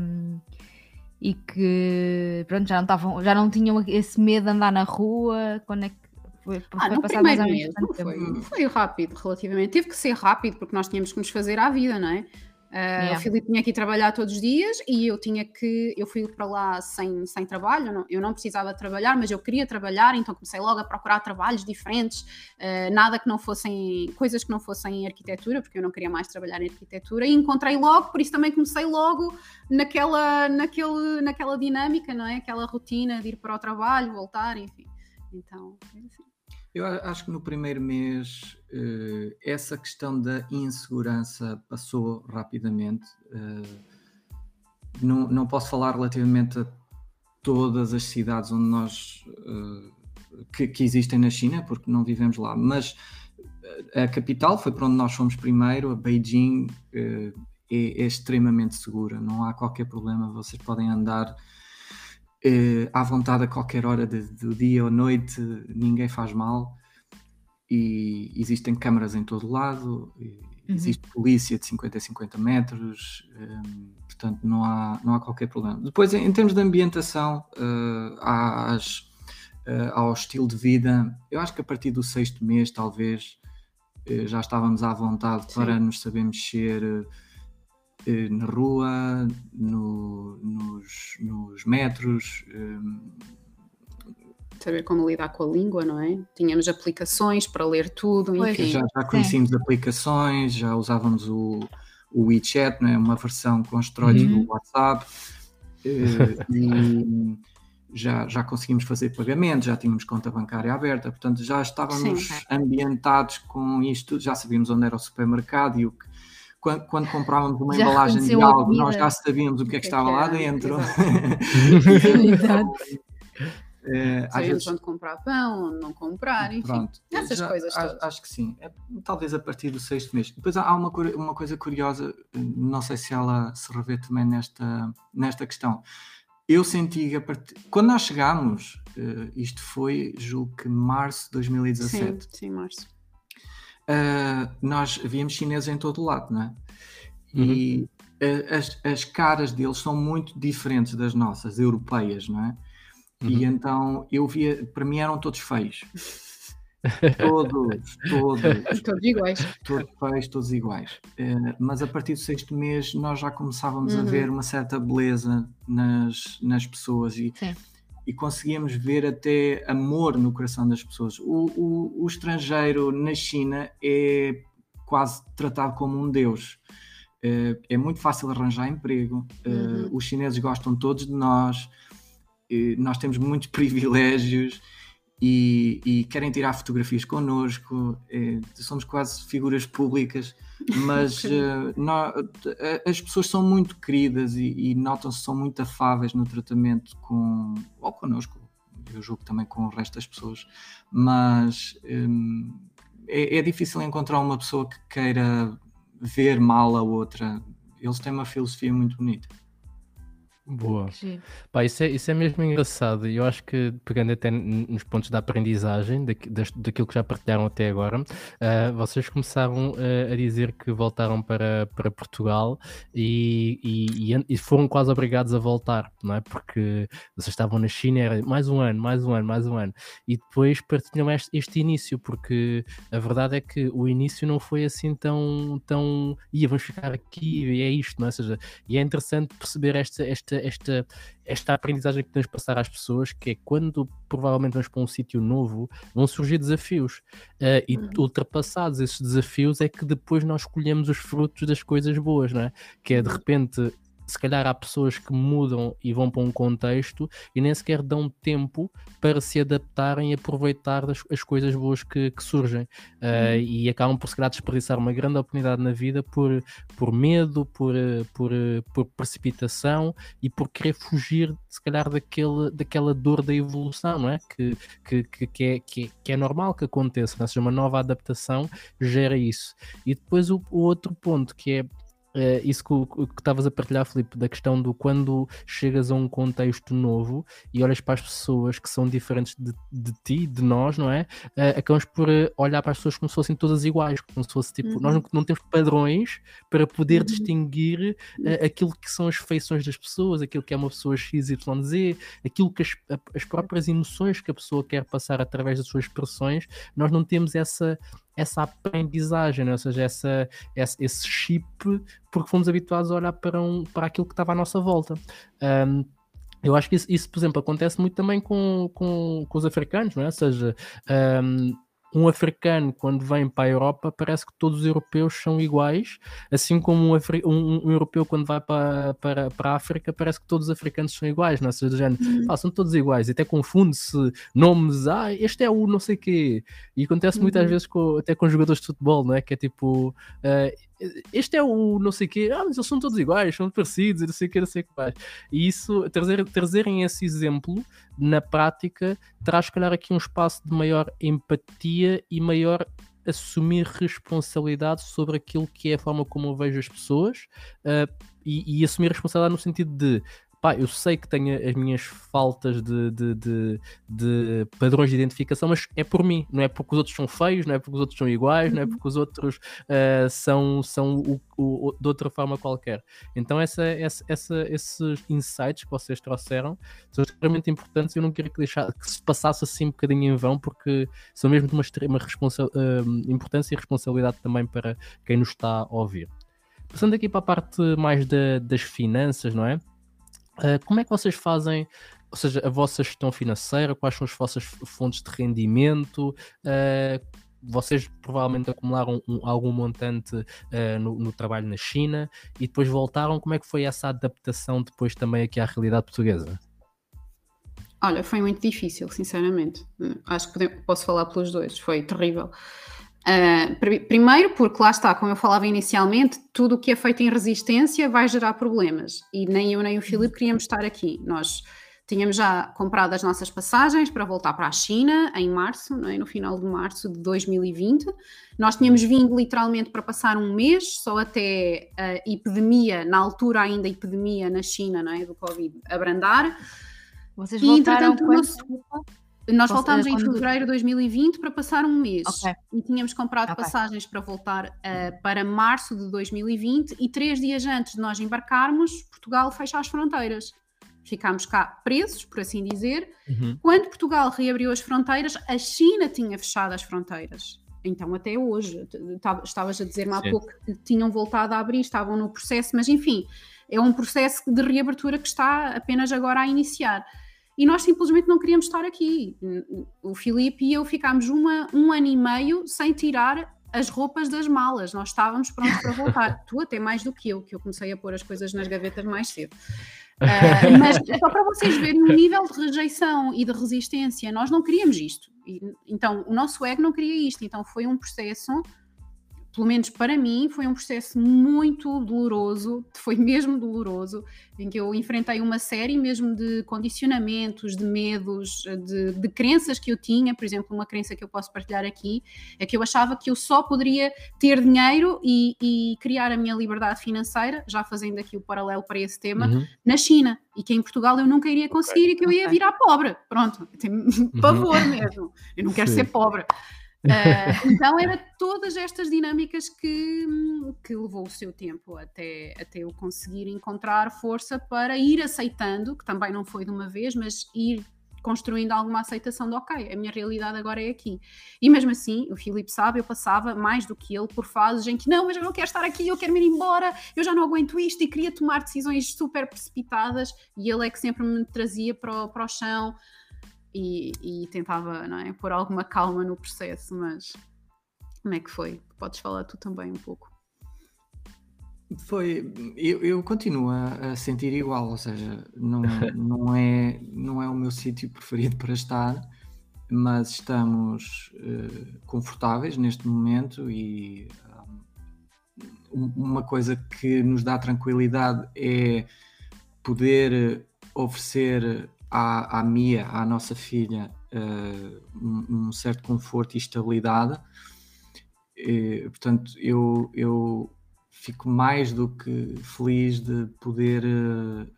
e que pronto, já não estavam, já não tinham esse medo de andar na rua? Quando é que foi, Ah, foi passado mais ou menos foi rápido, relativamente. Teve que ser rápido, porque nós tínhamos que nos fazer à vida, não é? Ah, Yeah. O Filipe tinha que ir trabalhar todos os dias e eu tinha que. Eu fui para lá sem, sem trabalho, eu não, eu não precisava trabalhar, mas eu queria trabalhar, então comecei logo a procurar trabalhos diferentes, ah, nada que não fossem. coisas que não fossem em arquitetura, porque eu não queria mais trabalhar em arquitetura, e encontrei logo, por isso também comecei logo naquela, naquele, naquela dinâmica, não é? Aquela rotina de ir para o trabalho, voltar, enfim. Então, foi assim. Eu acho que no primeiro mês eh, essa questão da insegurança passou rapidamente. Eh, não, não posso falar relativamente a todas as cidades onde nós eh, que, que existem na China, porque não vivemos lá, mas a capital foi para onde nós fomos primeiro, a Beijing é, é extremamente segura, não há qualquer problema, vocês podem andar eh, à vontade a qualquer hora de- do dia ou noite, ninguém faz mal. E existem câmaras em todo lado, e existe polícia de 50 a 50 metros, hum, portanto não há, não há qualquer problema. Depois, em, em termos de ambientação, eh, às, eh, ao estilo de vida, eu acho que a partir do sexto mês, talvez, eh, já estávamos à vontade Sim. para nos saber mexer eh, eh, na rua, no- nos, nos metros. hum, saber como lidar com a língua, não é? Tínhamos aplicações para ler tudo, enfim. já, já conhecíamos aplicações, já usávamos o, o WeChat, não é? uma versão com esteroides Uhum. do WhatsApp, eh, e já, já conseguimos fazer pagamentos, já tínhamos conta bancária aberta, portanto já estávamos Sim. ambientados com isto, já sabíamos onde era o supermercado e o que. Quando, quando comprávamos uma Já embalagem de algo, nós já sabíamos o que é que é estava lá dentro. Eh, às vezes onde comprar pão, onde não comprar, enfim. Pronto, essas já- coisas acho, todas. acho que sim. É, talvez a partir do sexto mês. Depois há uma, uma coisa curiosa, não sei se ela se revê também nesta, nesta questão. Eu senti que a partir, quando nós chegámos, eh, isto foi, julgo que março de 2017, Sim, sim, Márcio. Eh, nós víamos chineses em todo o lado, não é? Uhum. E eh, as, as caras deles são muito diferentes das nossas, europeias, não é? E Uhum. então eu via, para mim eram todos feios. Todos, todos, Todos iguais. todos feios, todos iguais. Eh, mas a partir do sexto mês nós já começávamos a Uhum. ver uma certa beleza nas, nas pessoas e, Sim. E conseguíamos ver até amor no coração das pessoas. O, o, o estrangeiro na China é quase tratado como um deus. Eh, é muito fácil arranjar emprego, eh, Uhum. os chineses gostam todos de nós, nós temos muitos privilégios e, e querem tirar fotografias connosco, eh, somos quase figuras públicas, mas eh, nó- eh, as pessoas são muito queridas e, e notam-se são muito afáveis no tratamento com, ou connosco, eu julgo também com o resto das pessoas, mas hum, é, é difícil encontrar uma pessoa que queira ver mal a outra. Eles têm uma filosofia muito bonita. Boa. Pá, isso, é, isso é mesmo engraçado e eu acho que, pegando até nos pontos da aprendizagem, da, daquilo que já partilharam até agora, uh, vocês começaram uh, a dizer que voltaram para, para Portugal e, e, e, foram quase obrigados a voltar, não é? Porque vocês estavam na China, era mais um ano, mais um ano, mais um ano, e depois partilham este, este início, porque a verdade é que o início não foi assim tão, tão ia, vamos ficar aqui e é isto, não é? Ou seja, e é interessante perceber esta, esta esta, esta, esta aprendizagem que podemos passar às pessoas, que é quando provavelmente vamos para um sítio novo, vão surgir desafios. Uh, e uhum. ultrapassados esses desafios é que depois nós escolhemos os frutos das coisas boas, não é? Que é de uhum. repente se calhar há pessoas que mudam e vão para um contexto e nem sequer dão tempo para se adaptarem e aproveitar das, as coisas boas que, que surgem uh, e acabam por se calhar desperdiçar uma grande oportunidade na vida por, por medo, por, por, por precipitação e por querer fugir se calhar daquele, daquela dor da evolução, não é? Que, que, que, que é, que, é, que é normal que aconteça, ou seja, uma nova adaptação gera isso. E depois o, o outro ponto que é Uh, isso que, estavas a partilhar, Filipe, da questão do quando chegas a um contexto novo e olhas para as pessoas que são diferentes de, de ti, de nós, não é? Uh, acabamos por uh, olhar para as pessoas como se fossem todas iguais, como se fosse tipo, uhum. nós não, não, temos padrões para poder uhum. distinguir aquilo que são as feições das pessoas, aquilo que é uma pessoa XYZ, aquilo que as, as próprias emoções que a pessoa quer passar através das suas expressões, nós não temos essa essa aprendizagem, né? ou seja, essa, esse chip, porque fomos habituados a olhar para, um, para aquilo que estava à nossa volta. Um, eu acho que isso, isso, por exemplo, acontece muito também com, com, com os africanos, não é? Ou seja, um, um africano, quando vem para a Europa, parece que todos os europeus são iguais, assim como um, um, um europeu, quando vai para, para, para a África, parece que todos os africanos são iguais, não é? Seja, género, uhum. ah, são todos iguais, e até confunde-se nomes, ah, este é o não sei quê, e acontece uhum. muitas vezes com, até com jogadores de futebol, não é? Que é tipo, uh, este é o não sei o quê, ah, mas eles são todos iguais, são parecidos, não sei o que, não sei o que mais. E isso, trazer, trazerem esse exemplo na prática, traz, calhar, aqui um espaço de maior empatia e maior assumir responsabilidade sobre aquilo que é a forma como eu vejo as pessoas uh, e, e, assumir responsabilidade no sentido de pá, eu sei que tenho as minhas faltas de, de, de, de, padrões de identificação, mas é por mim, não é porque os outros são feios, não é porque os outros são iguais, não é uhum. porque os outros uh, são, são o, o, de outra forma qualquer. Então, essa, essa, essa, esses insights que vocês trouxeram são extremamente importantes e eu não queria que, deixar, que se passasse assim um bocadinho em vão, porque são mesmo de uma extrema responsa uh, importância e responsabilidade também para quem nos está a ouvir. Passando aqui para a parte mais da, das finanças, não é? Uh, como é que vocês fazem, ou seja, a vossa gestão financeira, quais são as vossas fontes de rendimento? Uh, vocês provavelmente acumularam um, algum montante uh, no, no, trabalho na China e depois voltaram. Como é que foi essa adaptação depois também aqui à realidade portuguesa? Olha, foi muito difícil, sinceramente. Acho que posso falar pelos dois. Foi terrível. Uh, primeiro, porque lá está, como eu falava inicialmente, tudo o que é feito em resistência vai gerar problemas e nem eu nem o Filipe queríamos estar aqui. Nós tínhamos já comprado as nossas passagens para voltar para a China em março, é? no final de março de 2020. Nós tínhamos vindo literalmente para passar um mês, só até a epidemia, na altura ainda a epidemia na China é? do Covid, abrandar. Vocês voltaram e, quando? Nosso... Nós voltámos em fevereiro de 2020 para passar um mês okay. e tínhamos comprado okay. passagens para voltar uh, para março de 2020 e três dias antes de nós embarcarmos, Portugal fecha as fronteiras. Ficámos cá presos, por assim dizer. Uhum. Quando Portugal reabriu as fronteiras, a China tinha fechado as fronteiras. Então, até hoje, estavas a dizer-me há pouco que tinham voltado a abrir, estavam no processo, mas enfim, é um processo de reabertura que está apenas agora a iniciar e nós simplesmente não queríamos estar aqui. O Filipe e eu ficámos uma, um ano e meio sem tirar as roupas das malas, nós estávamos prontos para voltar. tu até mais do que eu, que eu comecei a pôr as coisas nas gavetas mais cedo. Uh, mas só para vocês verem o nível de rejeição e de resistência, nós não queríamos isto. E, então, o nosso ego não queria isto. Então, foi um processo pelo menos para mim, foi um processo muito doloroso, foi mesmo doloroso, em que eu enfrentei uma série mesmo de condicionamentos, de medos, de, de, crenças que eu tinha. Por exemplo, uma crença que eu posso partilhar aqui é que eu achava que eu só poderia ter dinheiro e, e criar a minha liberdade financeira, já fazendo aqui o paralelo para esse tema, uhum. na China. E que em Portugal eu nunca iria conseguir okay. e que eu ia virar pobre. Pronto, tenho uhum. pavor mesmo. Eu não quero Sim. ser pobre. Uh, então era todas estas dinâmicas que, que levou o seu tempo até, até eu conseguir encontrar força para ir aceitando, que também não foi de uma vez, mas ir construindo alguma aceitação de ok, a minha realidade agora é aqui. E mesmo assim, o Filipe sabe, eu passava mais do que ele por fases em que não, mas eu não quero estar aqui, eu quero ir embora, eu já não aguento isto e queria tomar decisões super precipitadas e ele é que sempre me trazia para o, para o chão e, e tentava não é, pôr alguma calma no processo, mas como é que foi? Podes falar tu também um pouco. Foi, eu, eu continuo a, a, sentir igual, ou seja, não, não, é, não é o meu sítio preferido para estar, mas estamos uh, confortáveis neste momento e um, uma coisa que nos dá tranquilidade é poder oferecer à, à Mia, à nossa filha, uh, um, um, certo conforto e estabilidade. E, portanto, eu, eu fico mais do que feliz de poder uh,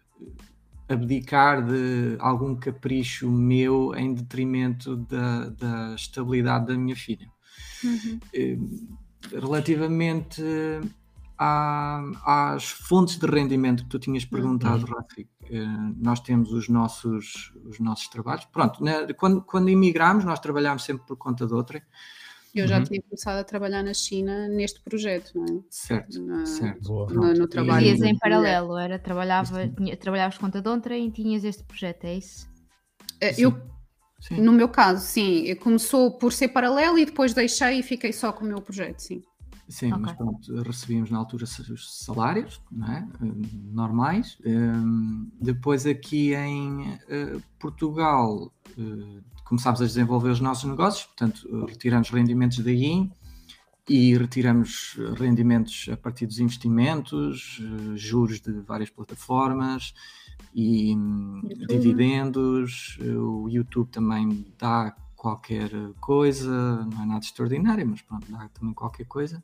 abdicar de algum capricho meu em detrimento da, da estabilidade da minha filha. Uhum. Uh, relativamente às fontes de rendimento que tu tinhas perguntado, uhum. Rafi, eh, nós temos os nossos, os nossos trabalhos. Pronto, né, quando, quando emigramos, nós trabalhámos sempre por conta de outra. Eu já uhum. tinha começado a trabalhar na China neste projeto, não é? Certo, na, certo. No, no trabalho. E em paralelo, era, trabalhava, tinha, trabalhavas conta de outra e tinhas este projeto, é isso? Eh, eu, sim. no meu caso, sim, começou por ser paralelo e depois deixei e fiquei só com o meu projeto, sim. Sim, okay. mas pronto, recebíamos na altura os salários é? normais. Um, depois aqui em uh, Portugal começámos a desenvolver os nossos negócios, portanto retiramos rendimentos da IN e retiramos rendimentos a partir dos investimentos, juros de várias plataformas e YouTube. dividendos. O YouTube também dá qualquer coisa, não é nada extraordinário, mas pronto, dá também qualquer coisa.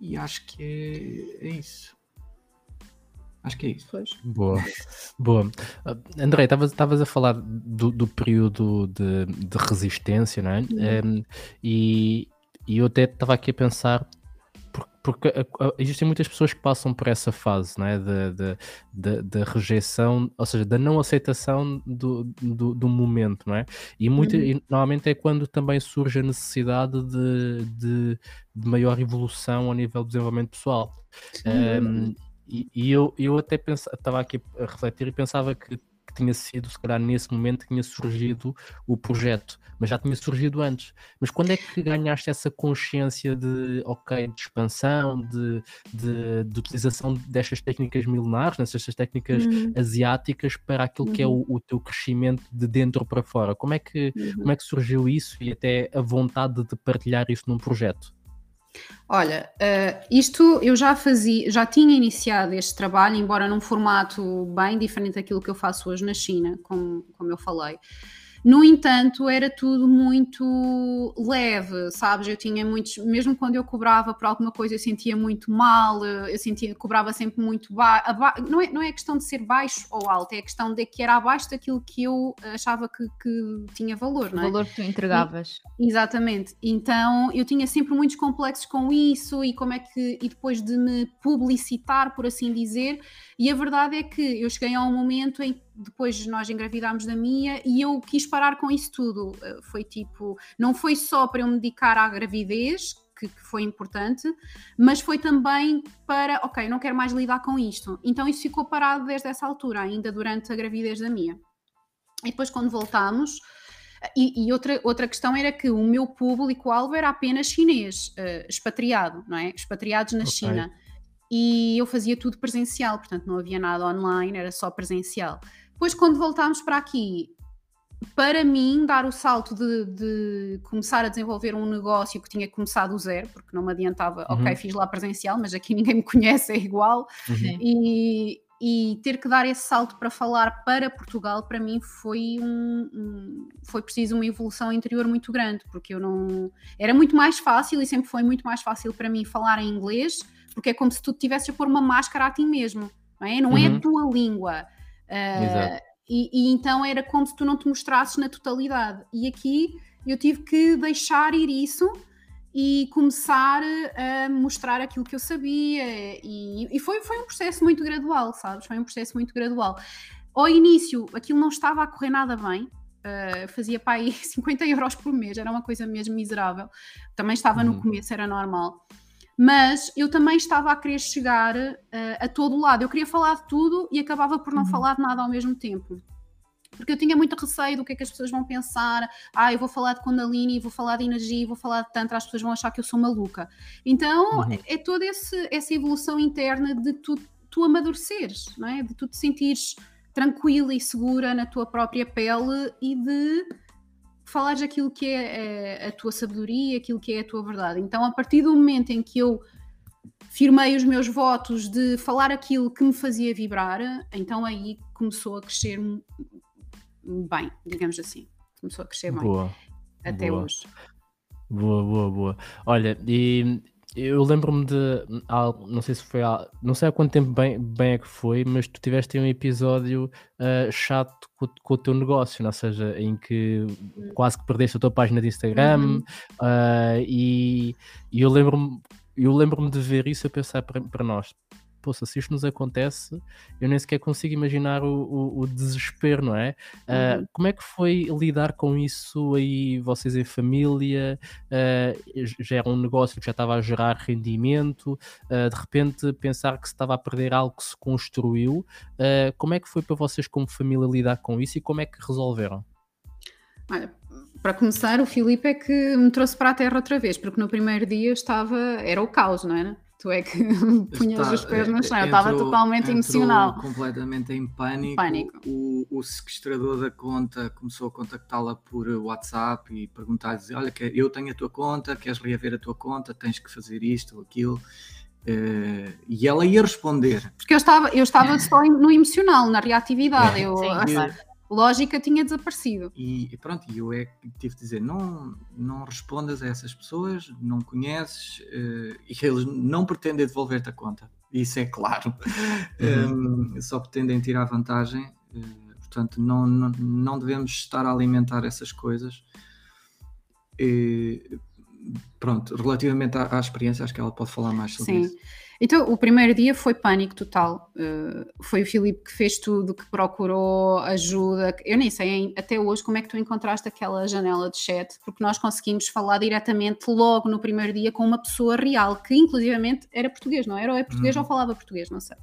E acho que é, é isso. Acho que é isso. Pois. Boa, boa. Uh, André, estavas a falar do, do período de, de, resistência, não é? Uhum. Um, e, e eu até estava aqui a pensar porque existem muitas pessoas que passam por essa fase né, da rejeição, ou seja, da não aceitação do, do, do momento, não é? E, muito, uhum. e normalmente é quando também surge a necessidade de, de, de maior evolução a nível do desenvolvimento pessoal. Um, e, e eu, eu até estava aqui a refletir e pensava que que tinha sido, se calhar nesse momento, que tinha surgido o projeto, mas já tinha surgido antes. Mas quando é que ganhaste essa consciência de, ok, de expansão, de, de, de utilização destas técnicas milenares, destas técnicas uhum. asiáticas para aquilo uhum. que é o, o, teu crescimento de dentro para fora? Como é, que, uhum. como é que surgiu isso e até a vontade de partilhar isso num projeto? Olha, uh, isto eu já fazia, já tinha iniciado este trabalho, embora num formato bem diferente daquilo que eu faço hoje na China, como, como eu falei. No entanto, era tudo muito leve, sabes? Eu tinha muitos, mesmo quando eu cobrava por alguma coisa, eu sentia muito mal, eu sentia, cobrava sempre muito baixo. Não é, não é questão de ser baixo ou alto, é a questão de que era abaixo daquilo que eu achava que, que tinha valor, não é? O valor que tu entregavas. E, exatamente. Então eu tinha sempre muitos complexos com isso e como é que, e depois de me publicitar, por assim dizer, e a verdade é que eu cheguei a um momento em que depois nós engravidámos da minha e eu quis parar com isso tudo. Eh, foi tipo, não foi só para eu me dedicar à gravidez, que, que, foi importante, mas foi também para, ok, não quero mais lidar com isto. Então isso ficou parado desde essa altura, ainda durante a gravidez da minha. E depois quando voltámos, e, e, outra, outra questão era que o meu público-alvo era apenas chinês, uh, expatriado, não é? Expatriados na okay. China. E eu fazia tudo presencial, portanto não havia nada online, era só presencial. Depois, quando voltámos para aqui, para mim, dar o salto de, de, começar a desenvolver um negócio que tinha começado do zero, porque não me adiantava, uhum. ok, fiz lá presencial, mas aqui ninguém me conhece, é igual, uhum. e, e, ter que dar esse salto para falar para Portugal, para mim foi um, um, foi preciso uma evolução interior muito grande, porque eu não. Era muito mais fácil e sempre foi muito mais fácil para mim falar em inglês, porque é como se tu tivesses a pôr uma máscara a ti mesmo, não é? Não uhum. é a uhum. tua língua. Uh, Exato e, e, então era como se tu não te mostrasses na totalidade. E aqui eu tive que deixar ir isso e começar a mostrar aquilo que eu sabia. E, e foi, foi um processo muito gradual, sabes? Foi um processo muito gradual. Ao início, aquilo não estava a correr nada bem. Uh, fazia para aí 50 euros por mês, era uma coisa mesmo miserável. Também estava no uhum. começo, era normal mas eu também estava a querer chegar uh, a todo lado. Eu queria falar de tudo e acabava por não uhum. falar de nada ao mesmo tempo. Porque eu tinha muito receio do que é que as pessoas vão pensar. Ah, eu vou falar de Kundalini, vou falar de energia, vou falar de Tantra, as pessoas vão achar que eu sou maluca. Então, uhum. é toda esse, essa evolução interna de tu, tu amadureceres, não é? De tu te sentires tranquila e segura na tua própria pele e de falares aquilo que é, é a tua sabedoria, aquilo que é a tua verdade. Então, a partir do momento em que eu firmei os meus votos de falar aquilo que me fazia vibrar, então aí começou a crescer bem, digamos assim. Começou a crescer bem. Boa. Até boa. hoje. Boa, boa, boa. Olha, e eu lembro-me de. Não sei se foi. Não sei há quanto tempo bem, bem é que foi, mas tu tiveste um episódio uh, chato com, com, o teu negócio, ou seja, em que hum. quase que perdeste a tua página de Instagram uhum. uh, e, e, eu lembro-me. Eu lembro-me de ver isso a pensar para, para nós, poxa, se isto nos acontece, eu nem sequer consigo imaginar o, o, o desespero, não é? Ah, uhum. Uh, como é que foi lidar com isso aí, vocês em família? Uh, já era um negócio que já estava a gerar rendimento, uh, de repente pensar que se estava a perder algo que se construiu. como é que foi para vocês como família lidar com isso e como é que resolveram? Olha, para começar, o Filipe é que me trouxe para a Terra outra vez, porque no primeiro dia estava, era o caos, não era? Tu é que punhas Está, os pés no chão, eu estava totalmente emocional. completamente em pânico. pânico. O, o sequestrador da conta começou a contactá-la por WhatsApp e perguntar-lhe: Olha, eu tenho a tua conta, queres reaver a tua conta, tens que fazer isto ou aquilo. Uh, e ela ia responder. Porque eu estava, eu estava só no emocional, na reatividade. É, eu, sim, lógica tinha desaparecido. E, e pronto, eu é que tive de dizer: não, não respondas a essas pessoas, não conheces, uh, e eles não pretendem devolver-te a conta. Isso é claro. Uhum. um, só pretendem tirar vantagem. Uh, portanto, não, não, não devemos estar a alimentar essas coisas. E, pronto, relativamente à, à, experiência, acho que ela pode falar mais sobre Sim. isso. Então, o primeiro dia foi pânico total. Uh, foi o Filipe que fez tudo, que procurou ajuda. Eu nem sei até hoje como é que tu encontraste aquela janela de chat, porque nós conseguimos falar diretamente logo no primeiro dia com uma pessoa real, que inclusivamente era português, não era? Ou é português hum. ou falava português, não sei.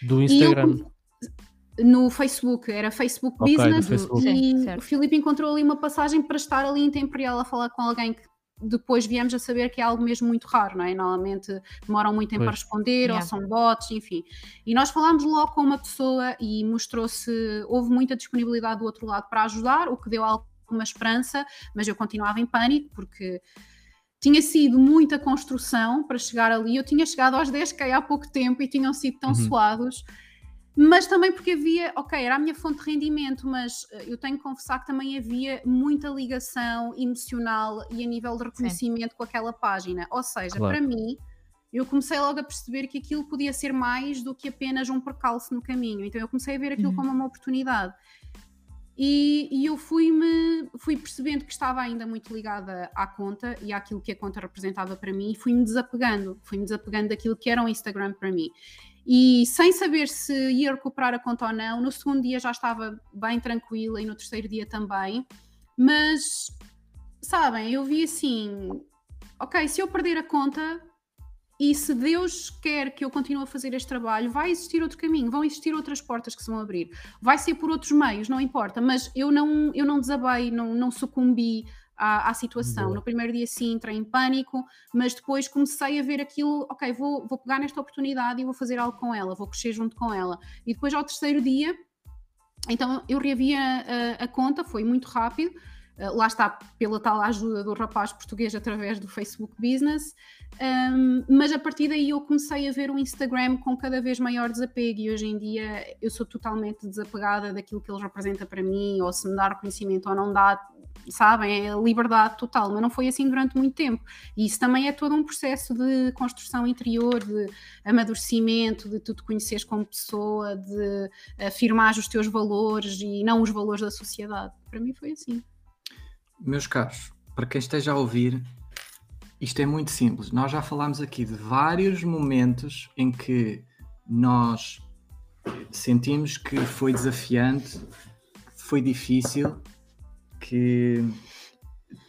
Do Instagram. Eu, no Facebook, era Facebook okay, Business, Facebook. e Sim, o Filipe encontrou ali uma passagem para estar ali em tempo real a falar com alguém que depois viemos a saber que é algo mesmo muito raro, não é? Normalmente demoram muito tempo pois. a responder, yeah. ou são bots, enfim. E nós falámos logo com uma pessoa e mostrou-se, houve muita disponibilidade do outro lado para ajudar, o que deu alguma esperança, mas eu continuava em pânico porque tinha sido muita construção para chegar ali. Eu tinha chegado aos 10k há pouco tempo e tinham sido tão uhum. suados mas também porque havia, ok, era a minha fonte de rendimento, mas eh, eu tenho que confessar que também havia muita ligação emocional e a nível de reconhecimento Sim. com aquela página. Ou seja, claro. para mim, eu comecei logo a perceber que aquilo podia ser mais do que apenas um percalço no caminho. Então eu comecei a ver aquilo uhum. como uma oportunidade. E, e, eu fui-me fui percebendo que estava ainda muito ligada à conta e àquilo que a conta representava para mim e fui-me desapegando, fui-me desapegando daquilo que era o Instagram para mim. E sem saber se ia recuperar a conta ou não, no segundo dia já estava bem tranquila e no terceiro dia também. Mas, sabem, eu vi assim: ok, se eu perder a conta e se Deus quer que eu continue a fazer este trabalho, vai existir outro caminho, vão existir outras portas que se vão abrir. Vai ser por outros meios, não importa, mas eu não, eu não desabei, não, não sucumbi à, à situação. Boa. No primeiro dia, sim, entrei em pânico, mas depois comecei a ver aquilo, ok, vou, vou pegar nesta oportunidade e vou fazer algo com ela, vou crescer junto com ela. E depois, ao terceiro dia, Então eu reavi a, a, a conta, foi muito rápido. Uh, lá está, pela tal ajuda do rapaz português através do Facebook Business, um, mas a partir daí eu comecei a ver o Instagram com cada vez maior desapego e hoje em dia eu sou totalmente desapegada daquilo que ele representa para mim, ou se me dá reconhecimento ou não dá, sabem, é liberdade total, mas não foi assim durante muito tempo. E isso também é todo um processo de construção interior, de amadurecimento, de tu te conheceres como pessoa, de afirmar os teus valores e não os valores da sociedade. Para mim foi assim. Meus caros, para quem esteja a ouvir, isto é muito simples. Nós já falámos aqui de vários momentos em que nós sentimos que foi desafiante, foi difícil, que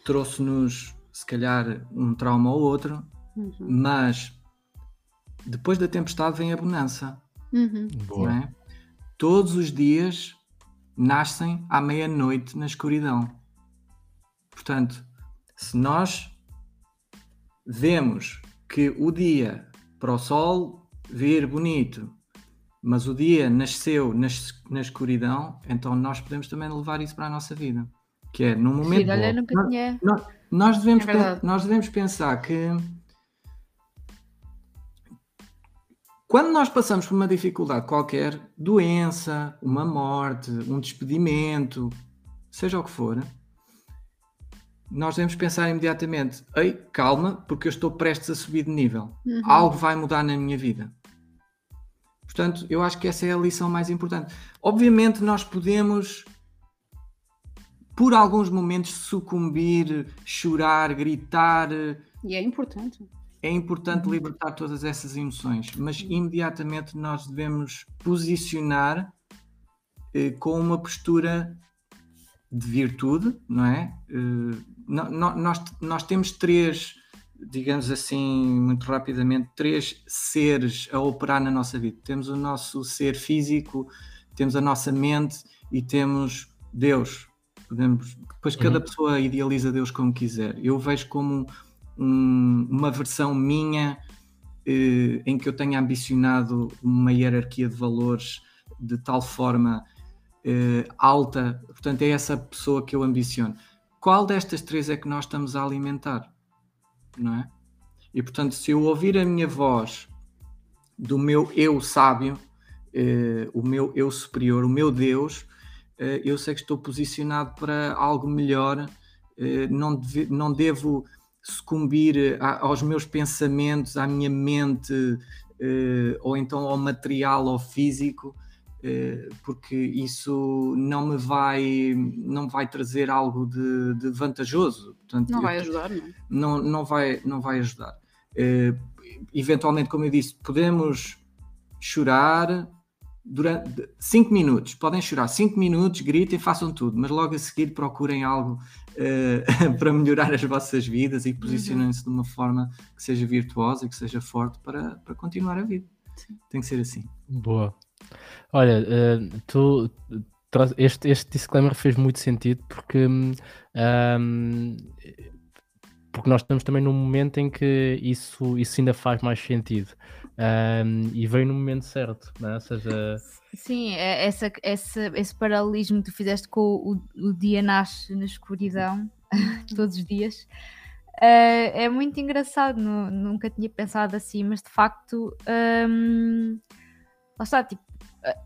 trouxe-nos, se calhar, um trauma ou outro, uhum. mas depois da tempestade vem a bonança. Uhum. É? Todos os dias nascem à meia-noite na escuridão. Portanto, se nós vemos que o dia para o sol vir bonito, mas o dia nasceu na, na escuridão, então nós podemos também levar isso para a nossa vida. Que é num momento. Sim, olha, nunca nós, tinha... nós, nós, devemos, é nós devemos pensar que quando nós passamos por uma dificuldade qualquer, doença, uma morte, um despedimento, seja o que for, nós devemos pensar imediatamente: ei, calma, porque eu estou prestes a subir de nível. Uhum. Algo vai mudar na minha vida. Portanto, eu acho que essa é a lição mais importante. Obviamente, nós podemos, por alguns momentos, sucumbir, chorar, gritar. E é importante. É importante uhum. libertar todas essas emoções, mas imediatamente nós devemos posicionar eh, com uma postura de virtude, não é? Uh, nós, nós temos três, digamos assim, muito rapidamente, três seres a operar na nossa vida. Temos o nosso ser físico, temos a nossa mente e temos Deus. Podemos, depois cada uhum. pessoa idealiza Deus como quiser. Eu vejo como um, uma versão minha eh, em que eu tenha ambicionado uma hierarquia de valores de tal forma eh, alta, portanto, é essa pessoa que eu ambiciono. Qual destas três é que nós estamos a alimentar? Não é? E portanto, se eu ouvir a minha voz do meu eu sábio, eh, o meu eu superior, o meu Deus, eu sei que estou posicionado para algo melhor, eh, não, deve, não devo sucumbir a, aos meus pensamentos, à minha mente, eh, ou então ao material ou físico, eh, porque isso não me vai não vai trazer algo de, de vantajoso. Portanto, não vai ajudar não? não não vai não vai ajudar. Eventualmente como eu disse podemos chorar durante 5 minutos. Podem chorar 5 minutos gritem façam tudo mas logo a seguir procurem algo uh, para melhorar as vossas vidas e posicionem-se de uma forma que seja virtuosa e que seja forte para, para continuar a vida. Tem que ser assim. Boa. Olha, uh, tu este, este disclaimer fez muito sentido porque, um, porque nós estamos também num momento em que isso, isso ainda faz mais sentido um, e veio no momento certo, não é? Ou seja... Sim, é essa, essa, esse paralelismo que tu fizeste com o, o dia nasce na escuridão todos os dias. Uh, é muito engraçado, nunca tinha pensado assim, mas de facto, um, lá tipo,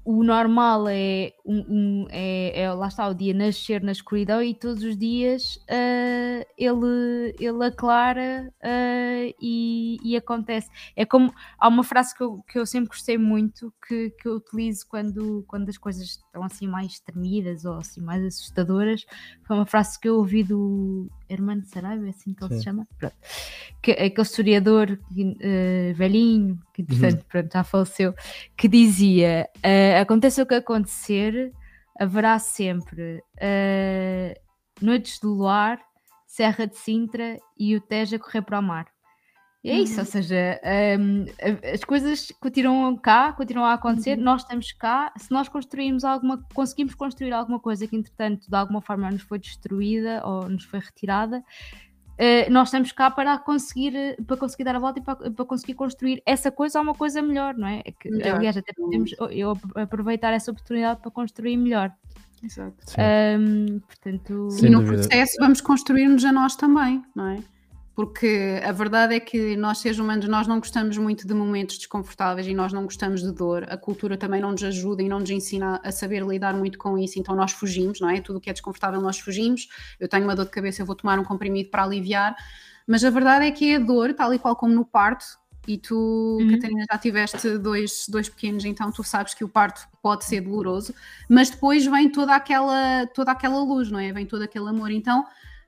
o normal é, um, um, é, é, lá está o dia nascer na escuridão e todos os dias uh, ele, ele aclara uh, e, e, acontece. É como há uma frase que eu, que eu sempre gostei muito que, que eu utilizo quando, quando as coisas estão assim mais tremidas ou assim mais assustadoras. Foi uma frase que eu ouvi do Hermano Saraiva, é assim que ele Sim. se chama, pronto. Que, aquele historiador uh, velhinho, que entretanto uhum. pronto, já faleceu, que dizia: uh, aconteça o que acontecer, haverá sempre uh, noites de luar, Serra de Sintra e o Tejo a correr para o mar. E é isso, ou uhum. seja, um, as coisas continuam cá, continuam a acontecer, uhum. nós estamos cá, se nós construímos alguma, conseguimos construir alguma coisa que entretanto de alguma forma nos foi destruída ou nos foi retirada, uh, nós estamos cá para conseguir, para conseguir dar a volta e para, para conseguir construir essa coisa a uma coisa melhor, não é? é que, melhor. Aliás, até podemos eu aproveitar essa oportunidade para construir melhor. Exato. Um, portanto... e no processo vamos construir-nos a nós também, não é? Porque a verdade é que nós seres humanos nós não gostamos muito de momentos desconfortáveis e nós não gostamos de dor, a cultura também não nos ajuda e não nos ensina a saber lidar muito com isso, então nós fugimos, não é? Tudo o que é desconfortável nós fugimos, eu tenho uma dor de cabeça, eu vou tomar um comprimido para aliviar, mas a verdade é que é a dor, tal e qual como no parto, e tu, uhum. Catarina, já tiveste dois, dois pequenos, então tu sabes que o parto pode ser doloroso, mas depois vem toda aquela, toda aquela luz, não é? Vem todo aquele amor, então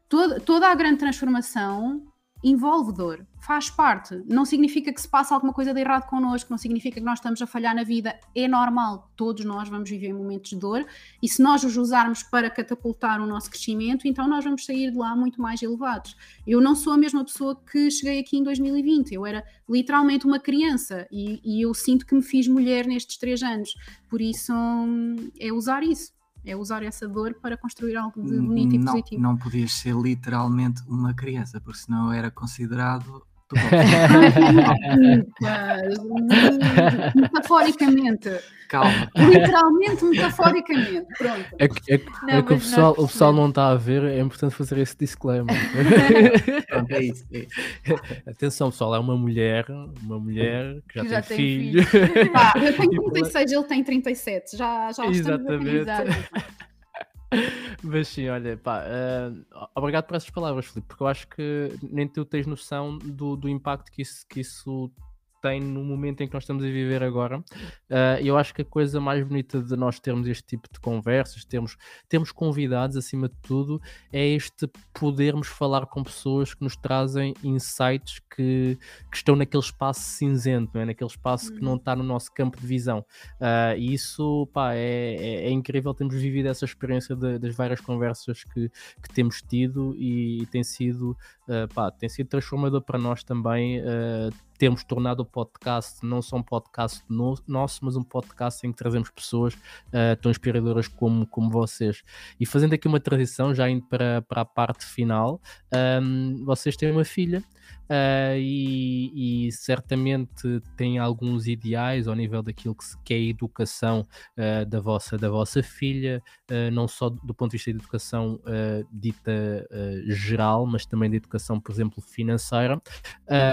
toda, toda a grande transformação envolve dor, faz parte. Não significa que se passa alguma coisa de errado connosco, não significa que nós estamos a falhar na vida. É normal, todos nós vamos viver momentos de dor e se nós os usarmos para catapultar o nosso crescimento, então nós vamos sair de lá muito mais elevados. Eu não sou a mesma pessoa que cheguei aqui em 2020, eu era literalmente uma criança e, e eu sinto que me fiz mulher nestes três anos. Por isso, hum, é usar isso é usar essa dor para construir algo de bonito não, e positivo. Não podias ser literalmente uma criança, porque senão era considerado metaforicamente. Calma. Literalmente, metaforicamente. Pronto. É que, é, não, é que o, pessoal, o pessoal não está a ver, é importante fazer esse disclaimer. Pronto, é isso, é isso. Atenção, pessoal, é uma mulher, uma mulher que já, que já tem, tem filho. filho. Ah, eu tenho 36, ele tem 37. Já, já Exatamente. Mas sim, olha, pá, uh, obrigado por essas palavras, Filipe, porque eu acho que nem tu tens noção do, do impacto que isso, que isso tem no momento em que nós estamos a viver agora. Uh, eu acho que a coisa mais bonita de nós termos este tipo de conversas, termos, termos convidados acima de tudo, é este podermos falar com pessoas que nos trazem insights que, que estão naquele espaço cinzento, não é? naquele espaço que não uhum. está no nosso campo de visão. Uh, e isso pá, é, é, é, incrível termos vivido essa experiência de, das várias conversas que, que temos tido e, e tem sido uh, pá, tem sido transformador para nós também uh, termos tornado o podcast não só um podcast no, nosso, mas um podcast em que trazemos pessoas uh, tão inspiradoras como, como vocês. E fazendo aqui uma transição, já indo para, para a parte final, um, vocês têm uma filha uh, e, e, certamente tem alguns ideais ao nível daquilo que, se, que é a educação uh, da, vossa, da vossa filha, uh, não só do ponto de vista da educação dita geral, mas também da educação, por exemplo, financeira.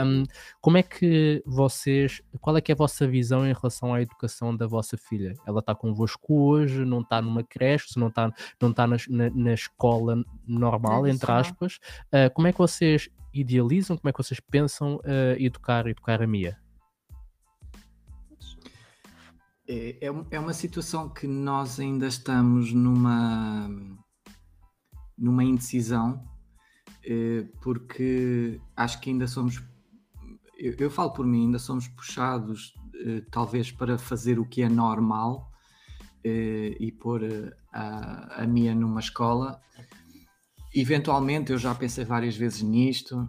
Um, como é que vocês, qual é que é a vossa visão em relação à educação da vossa filha? Ela está convosco hoje, não está numa creche, não está, não está na, na, na escola normal, entre aspas. como é que vocês idealizam? Como é que vocês pensam uh, educar, educar a Mia? É, é, é uma situação que nós ainda estamos numa, numa indecisão, eh, porque acho que ainda somos, eu, eu falo por mim, ainda somos puxados eh, talvez para fazer o que é normal e pôr a, a Mia numa escola Eventualmente, eu já pensei várias vezes nisto,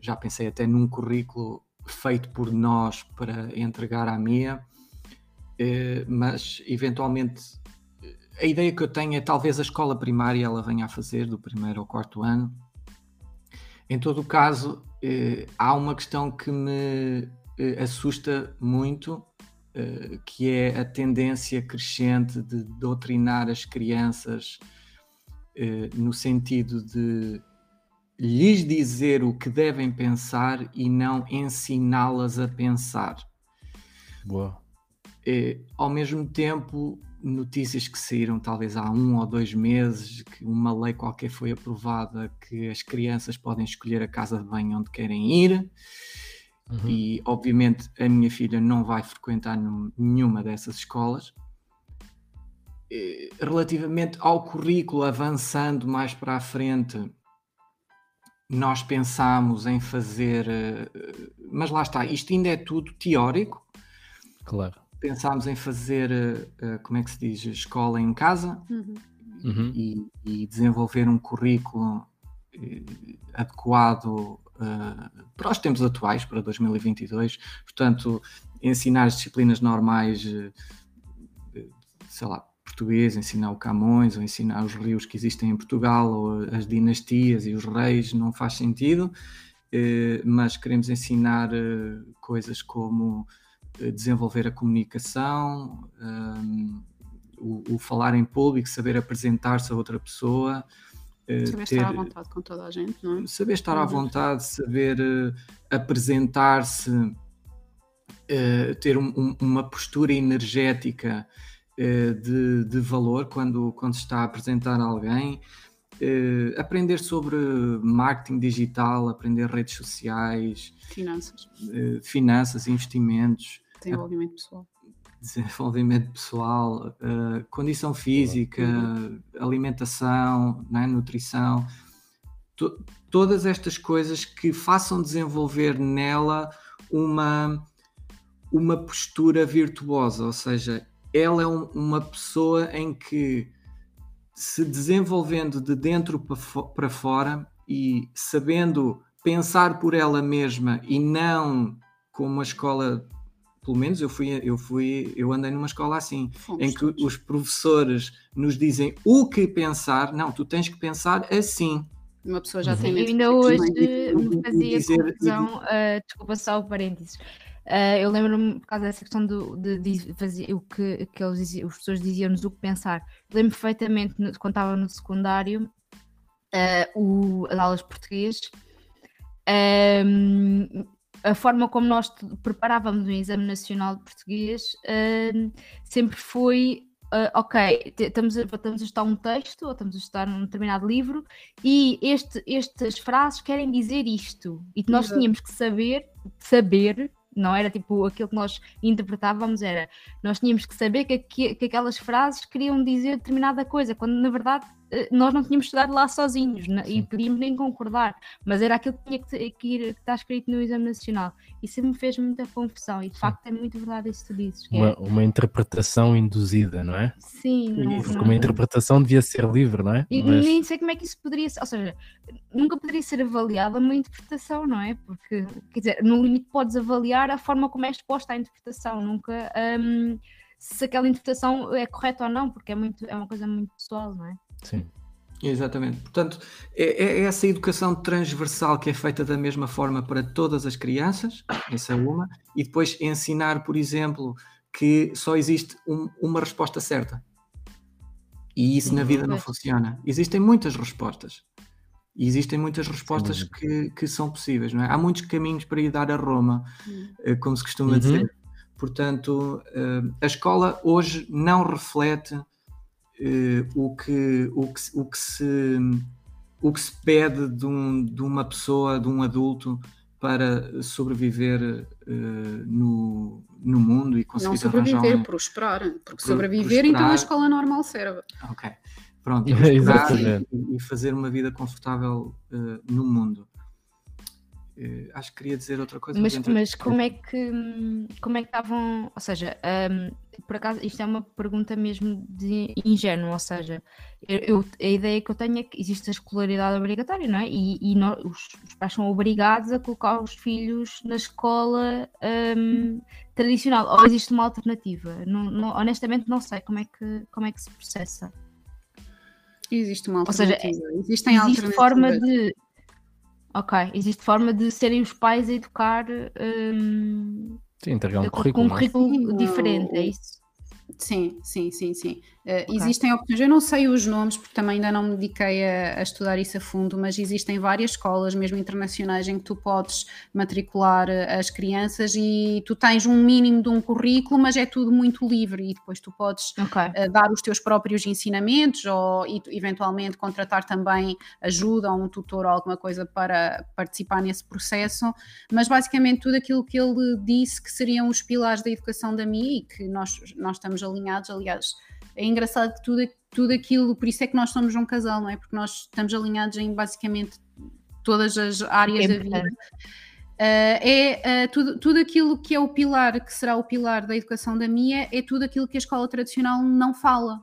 já pensei até num currículo feito por nós para entregar à Mia, eh, mas eventualmente a ideia que eu tenho é talvez a escola primária ela venha a fazer do primeiro ao quarto ano. Em todo o caso, eh, há uma questão que me eh, assusta muito, que é a tendência crescente de doutrinar as crianças eh, no sentido de lhes dizer o que devem pensar e não ensiná-las a pensar. Boa. Eh, ao mesmo tempo, notícias que saíram talvez há um ou dois meses, que uma lei qualquer foi aprovada que as crianças podem escolher a casa de banho onde querem ir. Uhum. E obviamente a minha filha não vai frequentar nenhuma dessas escolas. Eh, relativamente ao currículo, avançando mais para a frente, nós pensámos em fazer, eh, mas lá está, isto ainda é tudo teórico. Claro. Pensámos em fazer, eh, como é que se diz, escola em casa uhum. uhum. E, e, desenvolver um currículo adequado para os tempos atuais, para 2022. Portanto, ensinar as disciplinas normais, sei lá, português, ensinar o Camões, ou ensinar os rios que existem em Portugal, ou as dinastias e os reis, não faz sentido, eh, mas queremos ensinar coisas como desenvolver a comunicação, o, o, falar em público, saber apresentar-se a outra pessoa. Saber ter, estar à vontade com toda a gente, não é? Saber estar à vontade, saber apresentar-se, ter um, um, uma postura energética eh, de, de, valor quando, quando se está a apresentar alguém. Uh, aprender sobre marketing digital, aprender redes sociais, finanças, uh, finanças investimentos, desenvolvimento pessoal, desenvolvimento pessoal, uh, condição física, uhum. alimentação, é? nutrição, to todas estas coisas que façam desenvolver nela uma, uma postura virtuosa, ou seja, ela é um, uma pessoa em que se desenvolvendo de dentro para fora e sabendo pensar por ela mesma e não como a escola pelo menos eu fui eu fui eu andei numa escola assim Fomos em que todos. os professores nos dizem o que pensar não tu tens que pensar assim uma pessoa já uhum. tem ainda hoje me fazia dizer, confusão uh, desculpa só o parênteses Uh, eu lembro-me, por causa dessa questão do, de, de fazer o que, que eles diziam, os professores diziam-nos o que pensar. Lembro perfeitamente, no, quando estava no secundário, uh, o, as aulas de português, uh, a forma como nós preparávamos o exame nacional de português sempre foi Uh, ok, estamos a, estamos a estudar um texto ou estamos a estudar um determinado livro e este, estas frases querem dizer isto e nós tínhamos que saber, saber não era tipo aquilo que nós interpretávamos, era nós tínhamos que saber que, que, que aquelas frases queriam dizer determinada coisa, quando na verdade nós não tínhamos estudado lá sozinhos né? e podíamos nem concordar, mas era aquilo que tinha que, que, ir, que está escrito no Exame Nacional. Isso me fez muita confusão e de facto é muito verdade isso que tu dizes. Uma, é... uma, interpretação induzida, não é? Sim. Não, Porque não... uma interpretação devia ser livre, não é? E mas... nem sei como é que isso poderia ser, ou seja, nunca poderia ser avaliada uma interpretação, não é? Porque, quer dizer, no limite podes avaliar a forma como é exposta a interpretação, nunca. Um, se aquela interpretação é correta ou não, porque é, muito, é uma coisa muito pessoal, não é? Sim. Exatamente. Portanto, é, é, essa educação transversal que é feita da mesma forma para todas as crianças, essa é uma, e depois ensinar, por exemplo, que só existe um, uma resposta certa. E isso na vida não funciona. Existem muitas respostas. E existem muitas respostas que, que são possíveis, não é? Há muitos caminhos para ir dar a Roma, eh, como se costuma uhum. dizer. Portanto, eh, a escola hoje não reflete o, que, o, que, o, que se, o que se pede de, um, de uma pessoa, de um adulto, para sobreviver uh, no, no mundo e conseguir Não sobreviver, um... prosperar. Porque Pro, sobreviver, prosperar... então a escola normal serve. Ok. Pronto, e, e, fazer uma vida confortável uh, no mundo. Uh, acho que queria dizer outra coisa. Mas, mas como é que como é que estavam, ou seja, um, por acaso isto é uma pergunta mesmo de ingênua, ou seja, eu, a ideia que eu tenho é que existe a escolaridade obrigatória, não é? E, e nós, os, os, pais são obrigados a colocar os filhos na escola um, tradicional, ou existe uma alternativa? Não, não, honestamente não sei como é que, como é que se processa. Existe uma alternativa. Ou seja, Existem existe forma de Ok, existe forma de serem os pais a educar um, Sim, entregar um currículo, com um currículo diferente, é isso? Sim, sim, sim, sim. Uh, okay. Existem opções, eu não sei os nomes porque também ainda não me dediquei a, a, estudar isso a fundo, mas existem várias escolas, mesmo internacionais, em que tu podes matricular eh, as crianças e tu tens um mínimo de um currículo, mas é tudo muito livre e depois tu podes okay. uh, dar os teus próprios ensinamentos ou e, eventualmente contratar também ajuda ou um tutor ou alguma coisa para participar nesse processo, mas basicamente tudo aquilo que ele disse que seriam os pilares da educação da MI e que nós, nós estamos alinhados, aliás é engraçado que tudo, tudo aquilo, por isso é que nós somos um casal, não é? Porque nós estamos alinhados em basicamente todas as áreas é da vida. Uh, é uh, tudo, tudo aquilo que é o pilar, que será o pilar da educação da minha, é tudo aquilo que a escola tradicional não fala.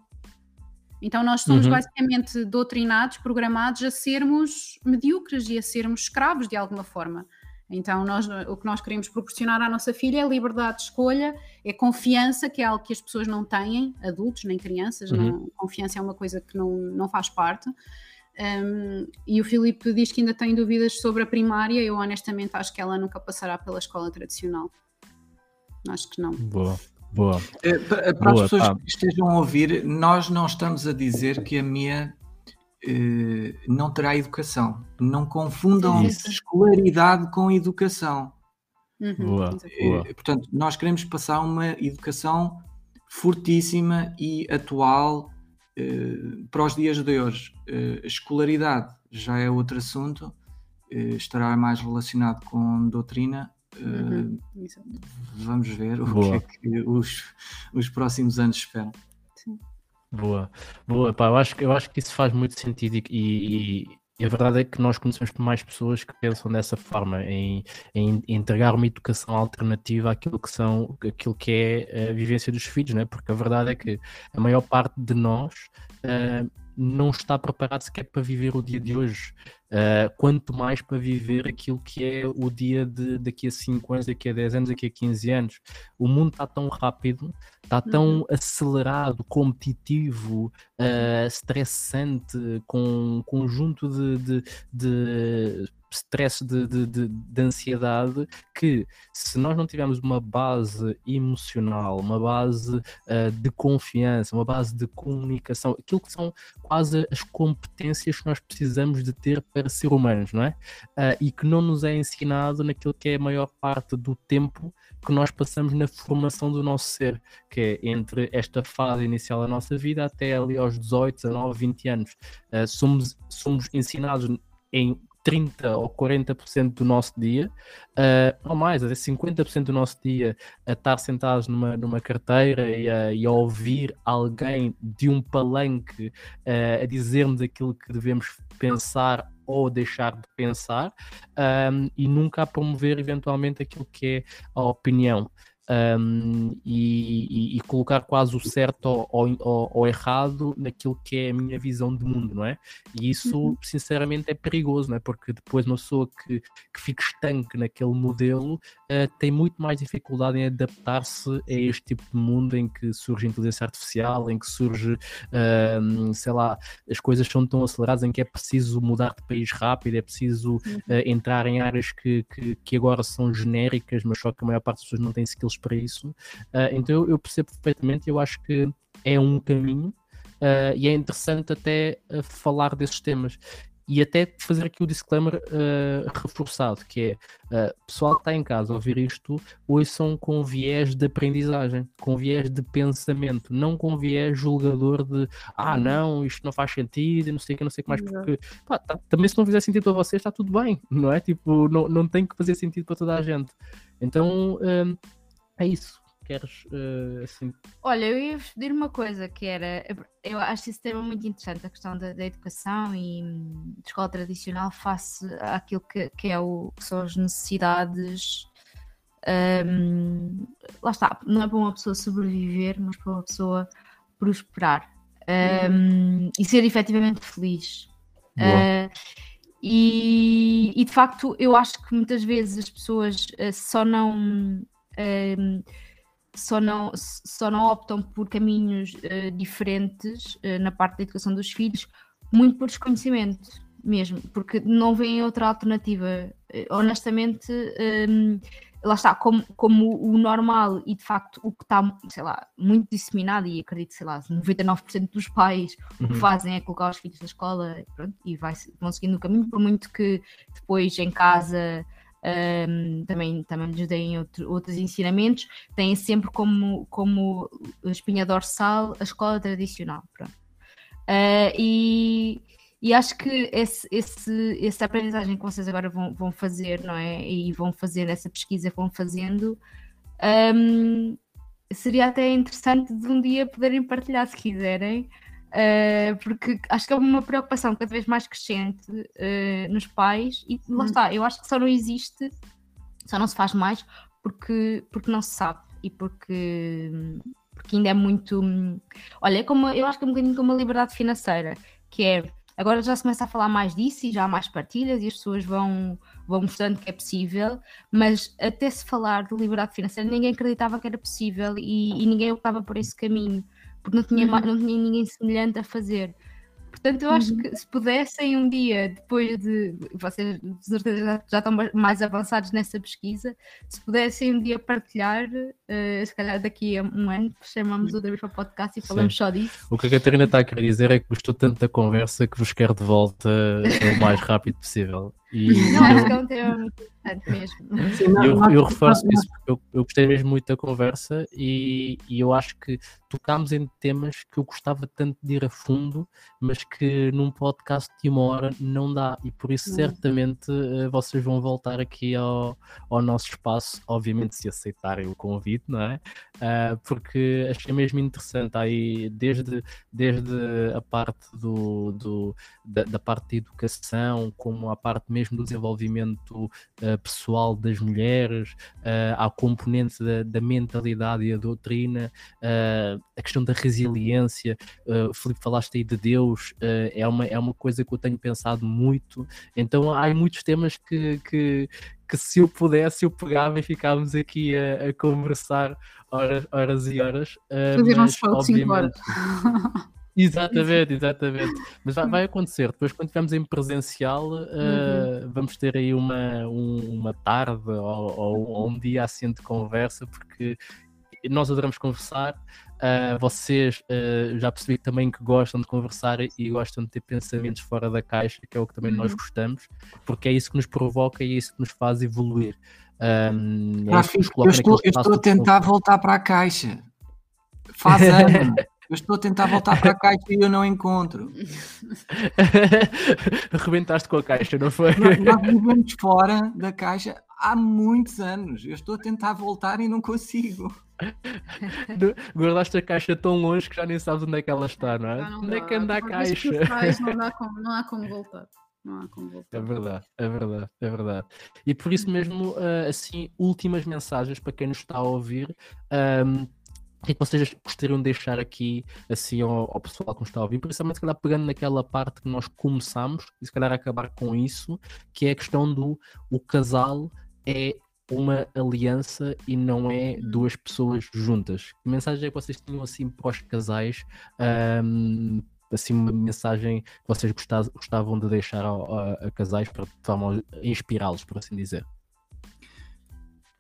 Então nós somos uhum. basicamente doutrinados, programados a sermos medíocres e a sermos escravos de alguma forma. Então, nós, o que nós queremos proporcionar à nossa filha é liberdade de escolha, é confiança, que é algo que as pessoas não têm, adultos nem crianças, uhum. não, confiança é uma coisa que não, não faz parte. Um, e o Filipe diz que ainda tem dúvidas sobre a primária, eu honestamente acho que ela nunca passará pela escola tradicional. Acho que não. Boa. Boa. Eh, para, para Boa, as pessoas tá. que estejam a ouvir, nós não estamos a dizer que a minha eh, não terá educação. Não confundam Isso. escolaridade com educação. Uhum. Boa, eh, boa. Portanto, nós queremos passar uma educação fortíssima e atual eh, para os dias de hoje. escolaridade já é outro assunto, estará mais relacionado com doutrina. Uhum. Vamos ver boa. o que é que os, os próximos anos esperam. Boa, boa, pá, eu acho, eu acho que isso faz muito sentido e, e, e, a verdade é que nós conhecemos mais pessoas que pensam dessa forma, em, em entregar uma educação alternativa àquilo que são, aquilo que é a vivência dos filhos, né? porque a verdade é que a maior parte de nós uh, não está preparado sequer para viver o dia de hoje. Uh, quanto mais para viver aquilo que é o dia de daqui a 5 anos, daqui a 10 anos, daqui a 15 anos. O mundo está tão rápido, está tão uhum. acelerado, competitivo, uh, estressante, com um conjunto de, de, de stress de, de, de, de, ansiedade que se nós não tivermos uma base emocional, uma base uh, de confiança, uma base de comunicação, aquilo que são quase as competências que nós precisamos de ter para ser humanos, não é? Uh, e que não nos é ensinado naquilo que é a maior parte do tempo que nós passamos na formação do nosso ser, que é entre esta fase inicial da nossa vida até ali aos 18, 19, 20 anos. Uh, somos, somos ensinados em 30 ou 40% do nosso dia, uh, ou mais, até 50% do nosso dia, a estar sentados numa, numa carteira e a, e a ouvir alguém de um palanque uh, a dizer-nos aquilo que devemos pensar ou deixar de pensar um, e nunca a promover eventualmente aquilo que é a opinião um, e, e, e, colocar quase o certo ou, ou, ou, errado naquilo que é a minha visão de mundo, não é? E isso, uhum. sinceramente, é perigoso, não é? Porque depois uma pessoa que, que fica estanque naquele modelo uh, tem muito mais dificuldade em adaptar-se a este tipo de mundo em que surge inteligência artificial, em que surge, uh, sei lá, as coisas são tão aceleradas em que é preciso mudar de país rápido, é preciso uh, entrar em áreas que, que, que agora são genéricas, mas só que a maior parte das pessoas não tem skills para isso. Uh, então eu, eu, percebo perfeitamente, eu acho que é um caminho uh, e é interessante até falar desses temas. E até fazer aqui o disclaimer reforçado, que é pessoal que está em casa a ouvir isto, ouçam com viés de aprendizagem, com viés de pensamento, não com viés julgador de ah não, isto não faz sentido, não sei o que, não sei o que mais, porque pá, tá, também se não fizer sentido para vocês está tudo bem, não é? Tipo, não, não tem que fazer sentido para toda a gente. Então é isso. Queres uh, assim. Olha, eu ia vos pedir uma coisa que era. Eu acho esse tema muito interessante, a questão da, da educação e hum, de escola tradicional face àquilo que, que, é o, que são as necessidades. Um, lá está, não é para uma pessoa sobreviver, mas para uma pessoa prosperar um, e ser efetivamente feliz. Uh, e, e, de facto, eu acho que muitas vezes as pessoas uh, só não um, só, não, só não optam por caminhos uh, diferentes uh, na parte da educação dos filhos, muito por desconhecimento mesmo, porque não vem outra alternativa. Uh, honestamente, um, lá está, como, como o normal e de facto o que está, sei lá, muito disseminado, e acredito, sei lá, 99% dos pais uhum. o que uhum. fazem é colocar os filhos na escola pronto, e vai, vão seguindo o caminho, por muito que depois em casa um, também, também lhes deem outro, outros ensinamentos, têm sempre como, como espinha dorsal a escola tradicional. Uh, e, e acho que esse, esse, essa aprendizagem que vocês agora vão, vão fazer, não é? E vão fazer essa pesquisa que vão fazendo, um, seria até interessante de um dia poderem partilhar se quiserem. Uh, porque acho que é uma preocupação cada vez mais crescente uh, nos pais e lá hum. está, eu acho que só não existe, só não se faz mais porque, porque não se sabe e porque, porque ainda é muito olha, é como, eu acho que é um bocadinho como a liberdade financeira, que é Agora já se começa a falar mais disso e já há mais partilhas e as pessoas vão, vão mostrando que é possível, mas até se falar de liberdade financeira, ninguém acreditava que era possível e, e ninguém optava por esse caminho, porque não tinha, uhum. não tinha ninguém semelhante a fazer. Portanto, eu acho uhum. que se pudessem um dia, depois de. Vocês de certeza já, já, estão mais avançados nessa pesquisa, se pudessem um dia partilhar, uh, se calhar daqui a um ano, chamamos outra vez para o podcast e falamos Sim. só disso. O que a Catarina está a querer dizer é que gostou tanto da conversa que vos quer de volta o mais rápido possível. E não, acho que é um tema muito importante mesmo. Sim, não, eu, eu reforço isso porque eu, eu, gostei mesmo muito da conversa e, e eu acho que tocámos em temas que eu gostava tanto de ir a fundo, mas que num podcast de uma hora não dá. E por isso, certamente, uh, vocês vão voltar aqui ao, ao nosso espaço, obviamente, se aceitarem o convite, não é? Uh, porque achei mesmo interessante aí, desde, desde a parte do, do da, da parte da educação, como a parte mesmo do desenvolvimento uh, pessoal das mulheres, uh, à componente da, da, mentalidade e a doutrina, uh, a questão da resiliência. Uh, Filipe, falaste aí de Deus, é, uma, é uma coisa que eu tenho pensado muito. Então há muitos temas que, que, que se eu pudesse, eu pegava e ficávamos aqui a, a conversar horas, horas e horas. Fazer uns fotos 5 horas. Exatamente, exatamente. Mas vai, vai, acontecer. Depois, quando estivermos em presencial, uh, uhum. vamos ter aí uma, um, uma tarde ou, ou, um dia assim de conversa, porque nós adoramos conversar. Uh, vocês uh, já percebi também que gostam de conversar e gostam de ter pensamentos fora da caixa, que é o que também uhum. nós gostamos, porque é isso que nos provoca e é isso que nos faz evoluir. Um, é eu, estou, eu estou a tentar voltar para a caixa. Faz anos. Eu estou a tentar voltar para a caixa e eu não encontro. Arrebentaste com a caixa, não foi? Nós, nós vivemos fora da caixa há muitos anos. Eu estou a tentar voltar e não consigo. Guardaste a caixa tão longe que já nem sabes onde é que ela está, não é? Não onde é que anda a caixa? Não, há como, não há como voltar. Não há como voltar. É verdade, é verdade, é verdade. E por isso mesmo, ah, assim, últimas mensagens para quem nos está a ouvir. Um, o que é que vocês gostariam de deixar aqui assim ao, ao, pessoal que nos está a ouvir? Principalmente se calhar pegando naquela parte que nós começamos e se calhar acabar com isso, que é a questão do o casal é uma aliança e não é duas pessoas juntas. Que mensagem é que vocês tinham assim para os casais? Um, assim uma mensagem que vocês gostavam de deixar a, a, casais para inspirá-los, por assim dizer?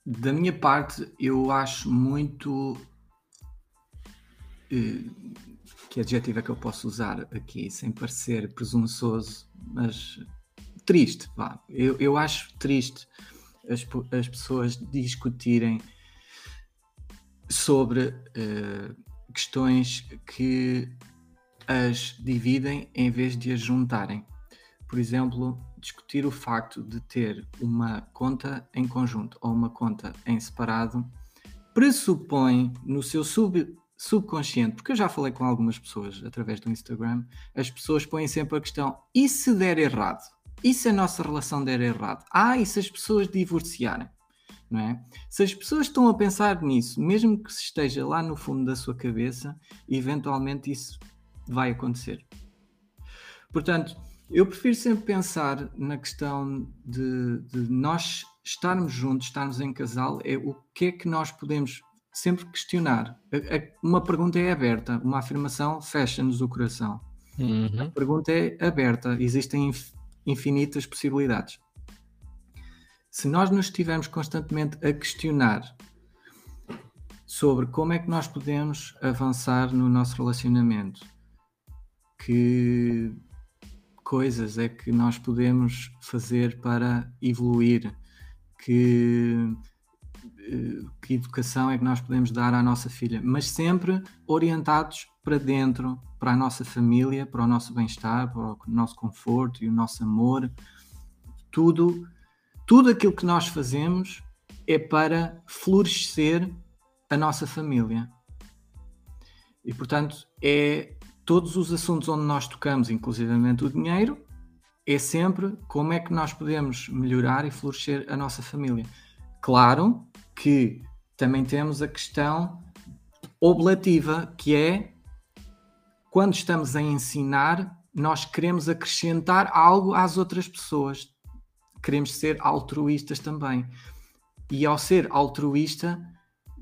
Da minha parte, eu acho muito que adjetivo é que eu posso usar aqui sem parecer presunçoso, mas triste, vá. Eu, eu acho triste as, as pessoas discutirem sobre uh, questões que as dividem em vez de as juntarem. Por exemplo, discutir o facto de ter uma conta em conjunto ou uma conta em separado pressupõe no seu sub subconsciente, porque eu já falei com algumas pessoas através do Instagram, as pessoas põem sempre a questão: e se der errado? E se a nossa relação der errado? Ah, e se as pessoas divorciarem? Não é? Se as pessoas estão a pensar nisso, mesmo que esteja lá no fundo da sua cabeça, eventualmente isso vai acontecer. Portanto, eu prefiro sempre pensar na questão de, de nós estarmos juntos, estarmos em casal, é o que é que nós podemos sempre questionar. Uma pergunta é aberta, uma afirmação fecha-nos o coração. Uhum. A pergunta é aberta, existem infinitas possibilidades. Se nós nos estivermos constantemente a questionar sobre como é que nós podemos avançar no nosso relacionamento, que coisas é que nós podemos fazer para evoluir, que que educação é que nós podemos dar à nossa filha, mas sempre orientados para dentro, para a nossa família, para o nosso bem-estar, para o nosso conforto e o nosso amor. Tudo, tudo aquilo que nós fazemos é para florescer a nossa família. E portanto, é todos os assuntos onde nós tocamos, inclusivamente o dinheiro, é sempre como é que nós podemos melhorar e florescer a nossa família. Claro que também temos a questão oblativa, que é quando estamos a ensinar, nós queremos acrescentar algo às outras pessoas. Queremos ser altruístas também. E ao ser altruísta,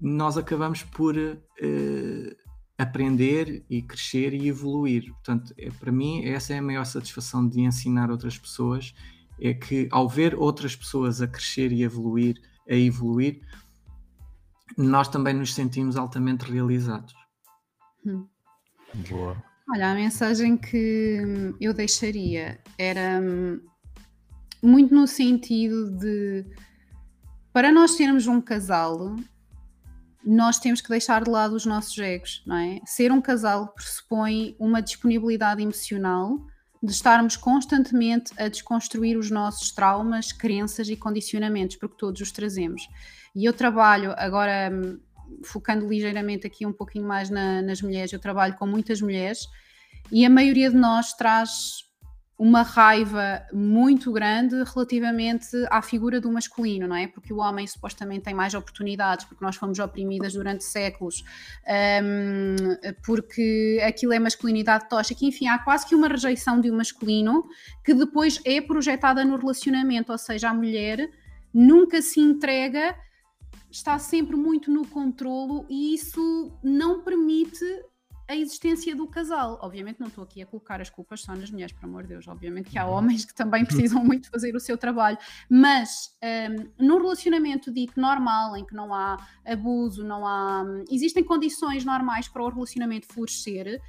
nós acabamos por uh, aprender e crescer e evoluir. Portanto, é, para mim, essa é a maior satisfação de ensinar outras pessoas, é que ao ver outras pessoas a crescer e evoluir, a evoluir, nós também nos sentimos altamente realizados. Hum. Boa. Olha, a mensagem que eu deixaria era hum, muito no sentido de para nós sermos um casal, nós temos que deixar de lado os nossos egos, não é? Ser um casal pressupõe uma disponibilidade emocional de estarmos constantemente a desconstruir os nossos traumas, crenças e condicionamentos, porque todos os trazemos. E eu trabalho agora hum, focando ligeiramente aqui um pouquinho mais na, nas mulheres, eu trabalho com muitas mulheres e a maioria de nós traz uma raiva muito grande relativamente à figura do masculino, não é? Porque o homem supostamente tem mais oportunidades, porque nós fomos oprimidas durante séculos, um, porque aquilo é masculinidade tóxica, enfim, há quase que uma rejeição de um masculino que depois é projetada no relacionamento, ou seja, a mulher nunca se entrega, está sempre muito no controlo e isso não permite a existência do casal. Obviamente não estou aqui a colocar as culpas só nas mulheres, por amor de Deus. Obviamente que há uhum. homens que também precisam muito fazer o seu trabalho, mas um, no relacionamento dito normal, em que não há abuso, não há. Existem condições normais para o relacionamento florescer.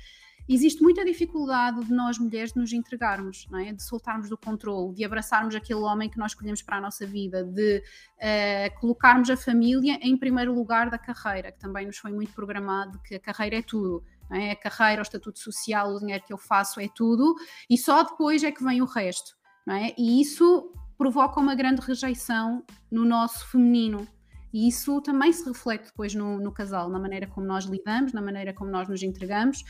Existe muita dificuldade de nós mulheres de nos entregarmos, não é? de soltarmos do controle, de abraçarmos aquele homem que nós escolhemos para a nossa vida, de uh, colocarmos a família em primeiro lugar da carreira, que também nos foi muito programado que a carreira é tudo é? A carreira, o estatuto social, o dinheiro que eu faço é tudo, e só depois é que vem o resto. Não é? E isso provoca uma grande rejeição no nosso feminino. E isso também se reflete depois no, no, casal, na maneira como nós lidamos, na maneira como nós nos entregamos,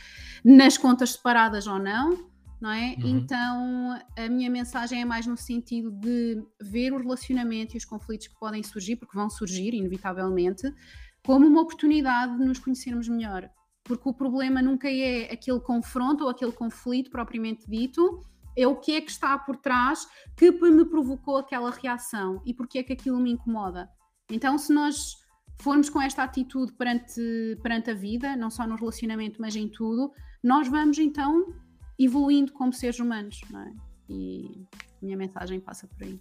nas contas separadas ou não, não é? Uhum. Então a minha mensagem é mais no sentido de ver o relacionamento e os conflitos que podem surgir, porque vão surgir, inevitavelmente, como uma oportunidade de nos conhecermos melhor porque o problema nunca é aquele confronto ou aquele conflito propriamente dito, é o que é que está por trás que me provocou aquela reação e porque é que aquilo me incomoda. Então, se nós formos com esta atitude perante, perante a vida, não só no relacionamento, mas em tudo, nós vamos então evoluindo como seres humanos, não é? E a minha mensagem passa por aí.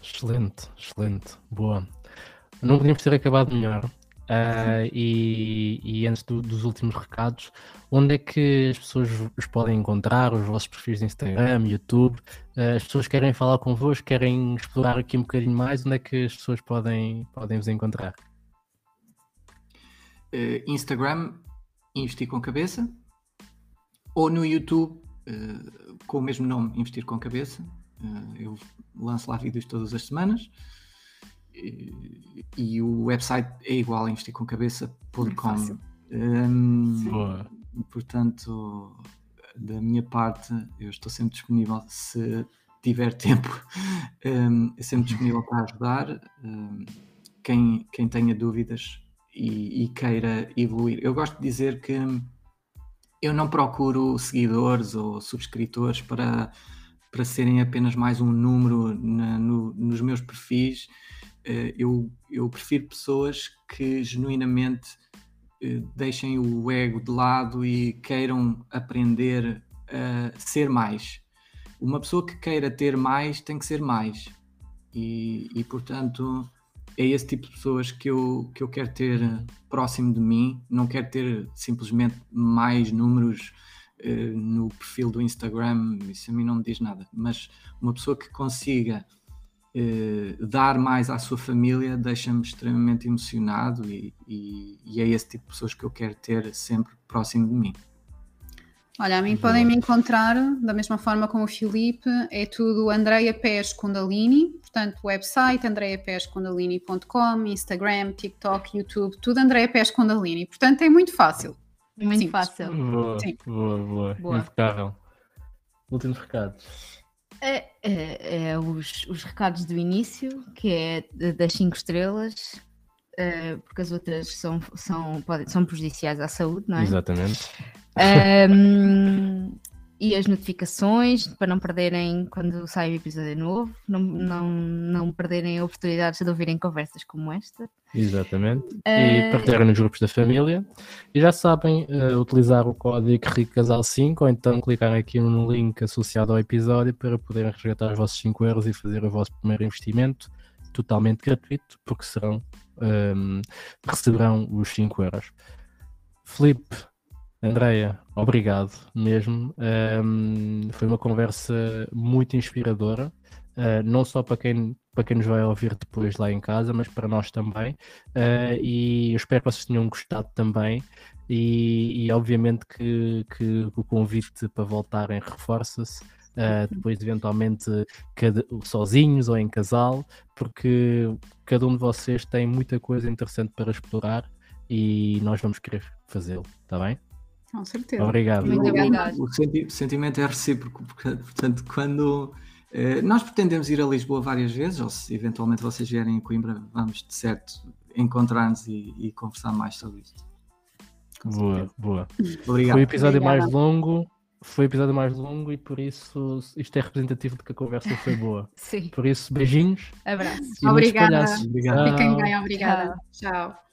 Excelente, excelente, boa. Não podíamos ter acabado melhor. Uh, e, e, antes do, dos últimos recados, onde é que as pessoas os podem encontrar? Os vossos perfis de Instagram, YouTube? Uh, as pessoas querem falar convosco, querem explorar aqui um bocadinho mais? Onde é que as pessoas podem, podem vos encontrar? Uh, Instagram, Investir com Cabeça, ou no YouTube, com o mesmo nome, Investir com Cabeça. eu lanço lá vídeos todas as semanas e, o website é igual a investircomcabeça.com. Um, portanto, da minha parte, eu estou sempre disponível se tiver tempo, um, é sempre disponível para ajudar. Um, quem, quem tenha dúvidas e, e, queira evoluir. Eu gosto de dizer que eu não procuro seguidores ou subscritores para, para serem apenas mais um número na, no, nos meus perfis eu, eu prefiro pessoas que genuinamente eh, deixem o ego de lado e queiram aprender a ser mais. Uma pessoa que queira ter mais tem que ser mais. E, e portanto, é esse tipo de pessoas que eu, que eu quero ter próximo de mim. Não quero ter simplesmente mais números uh, no perfil do Instagram, isso a mim não me diz nada. Mas uma pessoa que consiga eh, dar mais à sua família deixa-me extremamente emocionado e, e, e, é esse tipo de pessoas que eu quero ter sempre próximo de mim. Olha, a mim podem me encontrar da mesma forma como o Filipe, é tudo Andreia Pés Kundalini, portanto, website andreiapeskundalini.com, Instagram, TikTok, YouTube, tudo Andreia Pés Kundalini. Portanto, é muito fácil. Muito Simples. fácil. Boa, boa, boa, boa. Impecável. Últimos recados. É, é, é os, os, recados do início, que é das 5 estrelas, é, porque as outras são, são, podem, são prejudiciais à saúde, não é? Exatamente. Um, e as notificações para não perderem quando sai um episódio novo, não, não, não perderem oportunidades de ouvirem conversas como esta. Exatamente. Uh... E partilhar nos grupos da família. E já sabem uh, utilizar o código RICASAL5 ou então clicar aqui no link associado ao episódio para poderem resgatar os vossos 5 euros e fazer o vosso primeiro investimento totalmente gratuito, porque serão um, receberão os 5 euros. Felipe, Andreia, obrigado mesmo. Um, foi uma conversa muito inspiradora, uh, não só para quem, para quem nos vai ouvir depois lá em casa, mas para nós também. Uh, e eu espero que vocês tenham gostado também. E, e obviamente que, que, o convite para voltarem reforça-se. Uh, depois eventualmente cada, sozinhos ou em casal, porque cada um de vocês tem muita coisa interessante para explorar e nós vamos querer fazê-lo, está bem? Com certeza. Obrigado. Muito obrigado. O, senti o sentimento é recíproco, portanto, quando eh, nós pretendemos ir a Lisboa várias vezes, ou se eventualmente vocês vierem a Coimbra, vamos de certo encontrar-nos e, e, conversar mais sobre isto. Boa, boa. Obrigado. Foi o episódio Obrigada. mais longo, foi o episódio mais longo e por isso isto é representativo de que a conversa foi boa. Sim. Por isso, beijinhos. Abraços. Obrigada. Obrigado. Fiquem bem, obrigada. Tchau.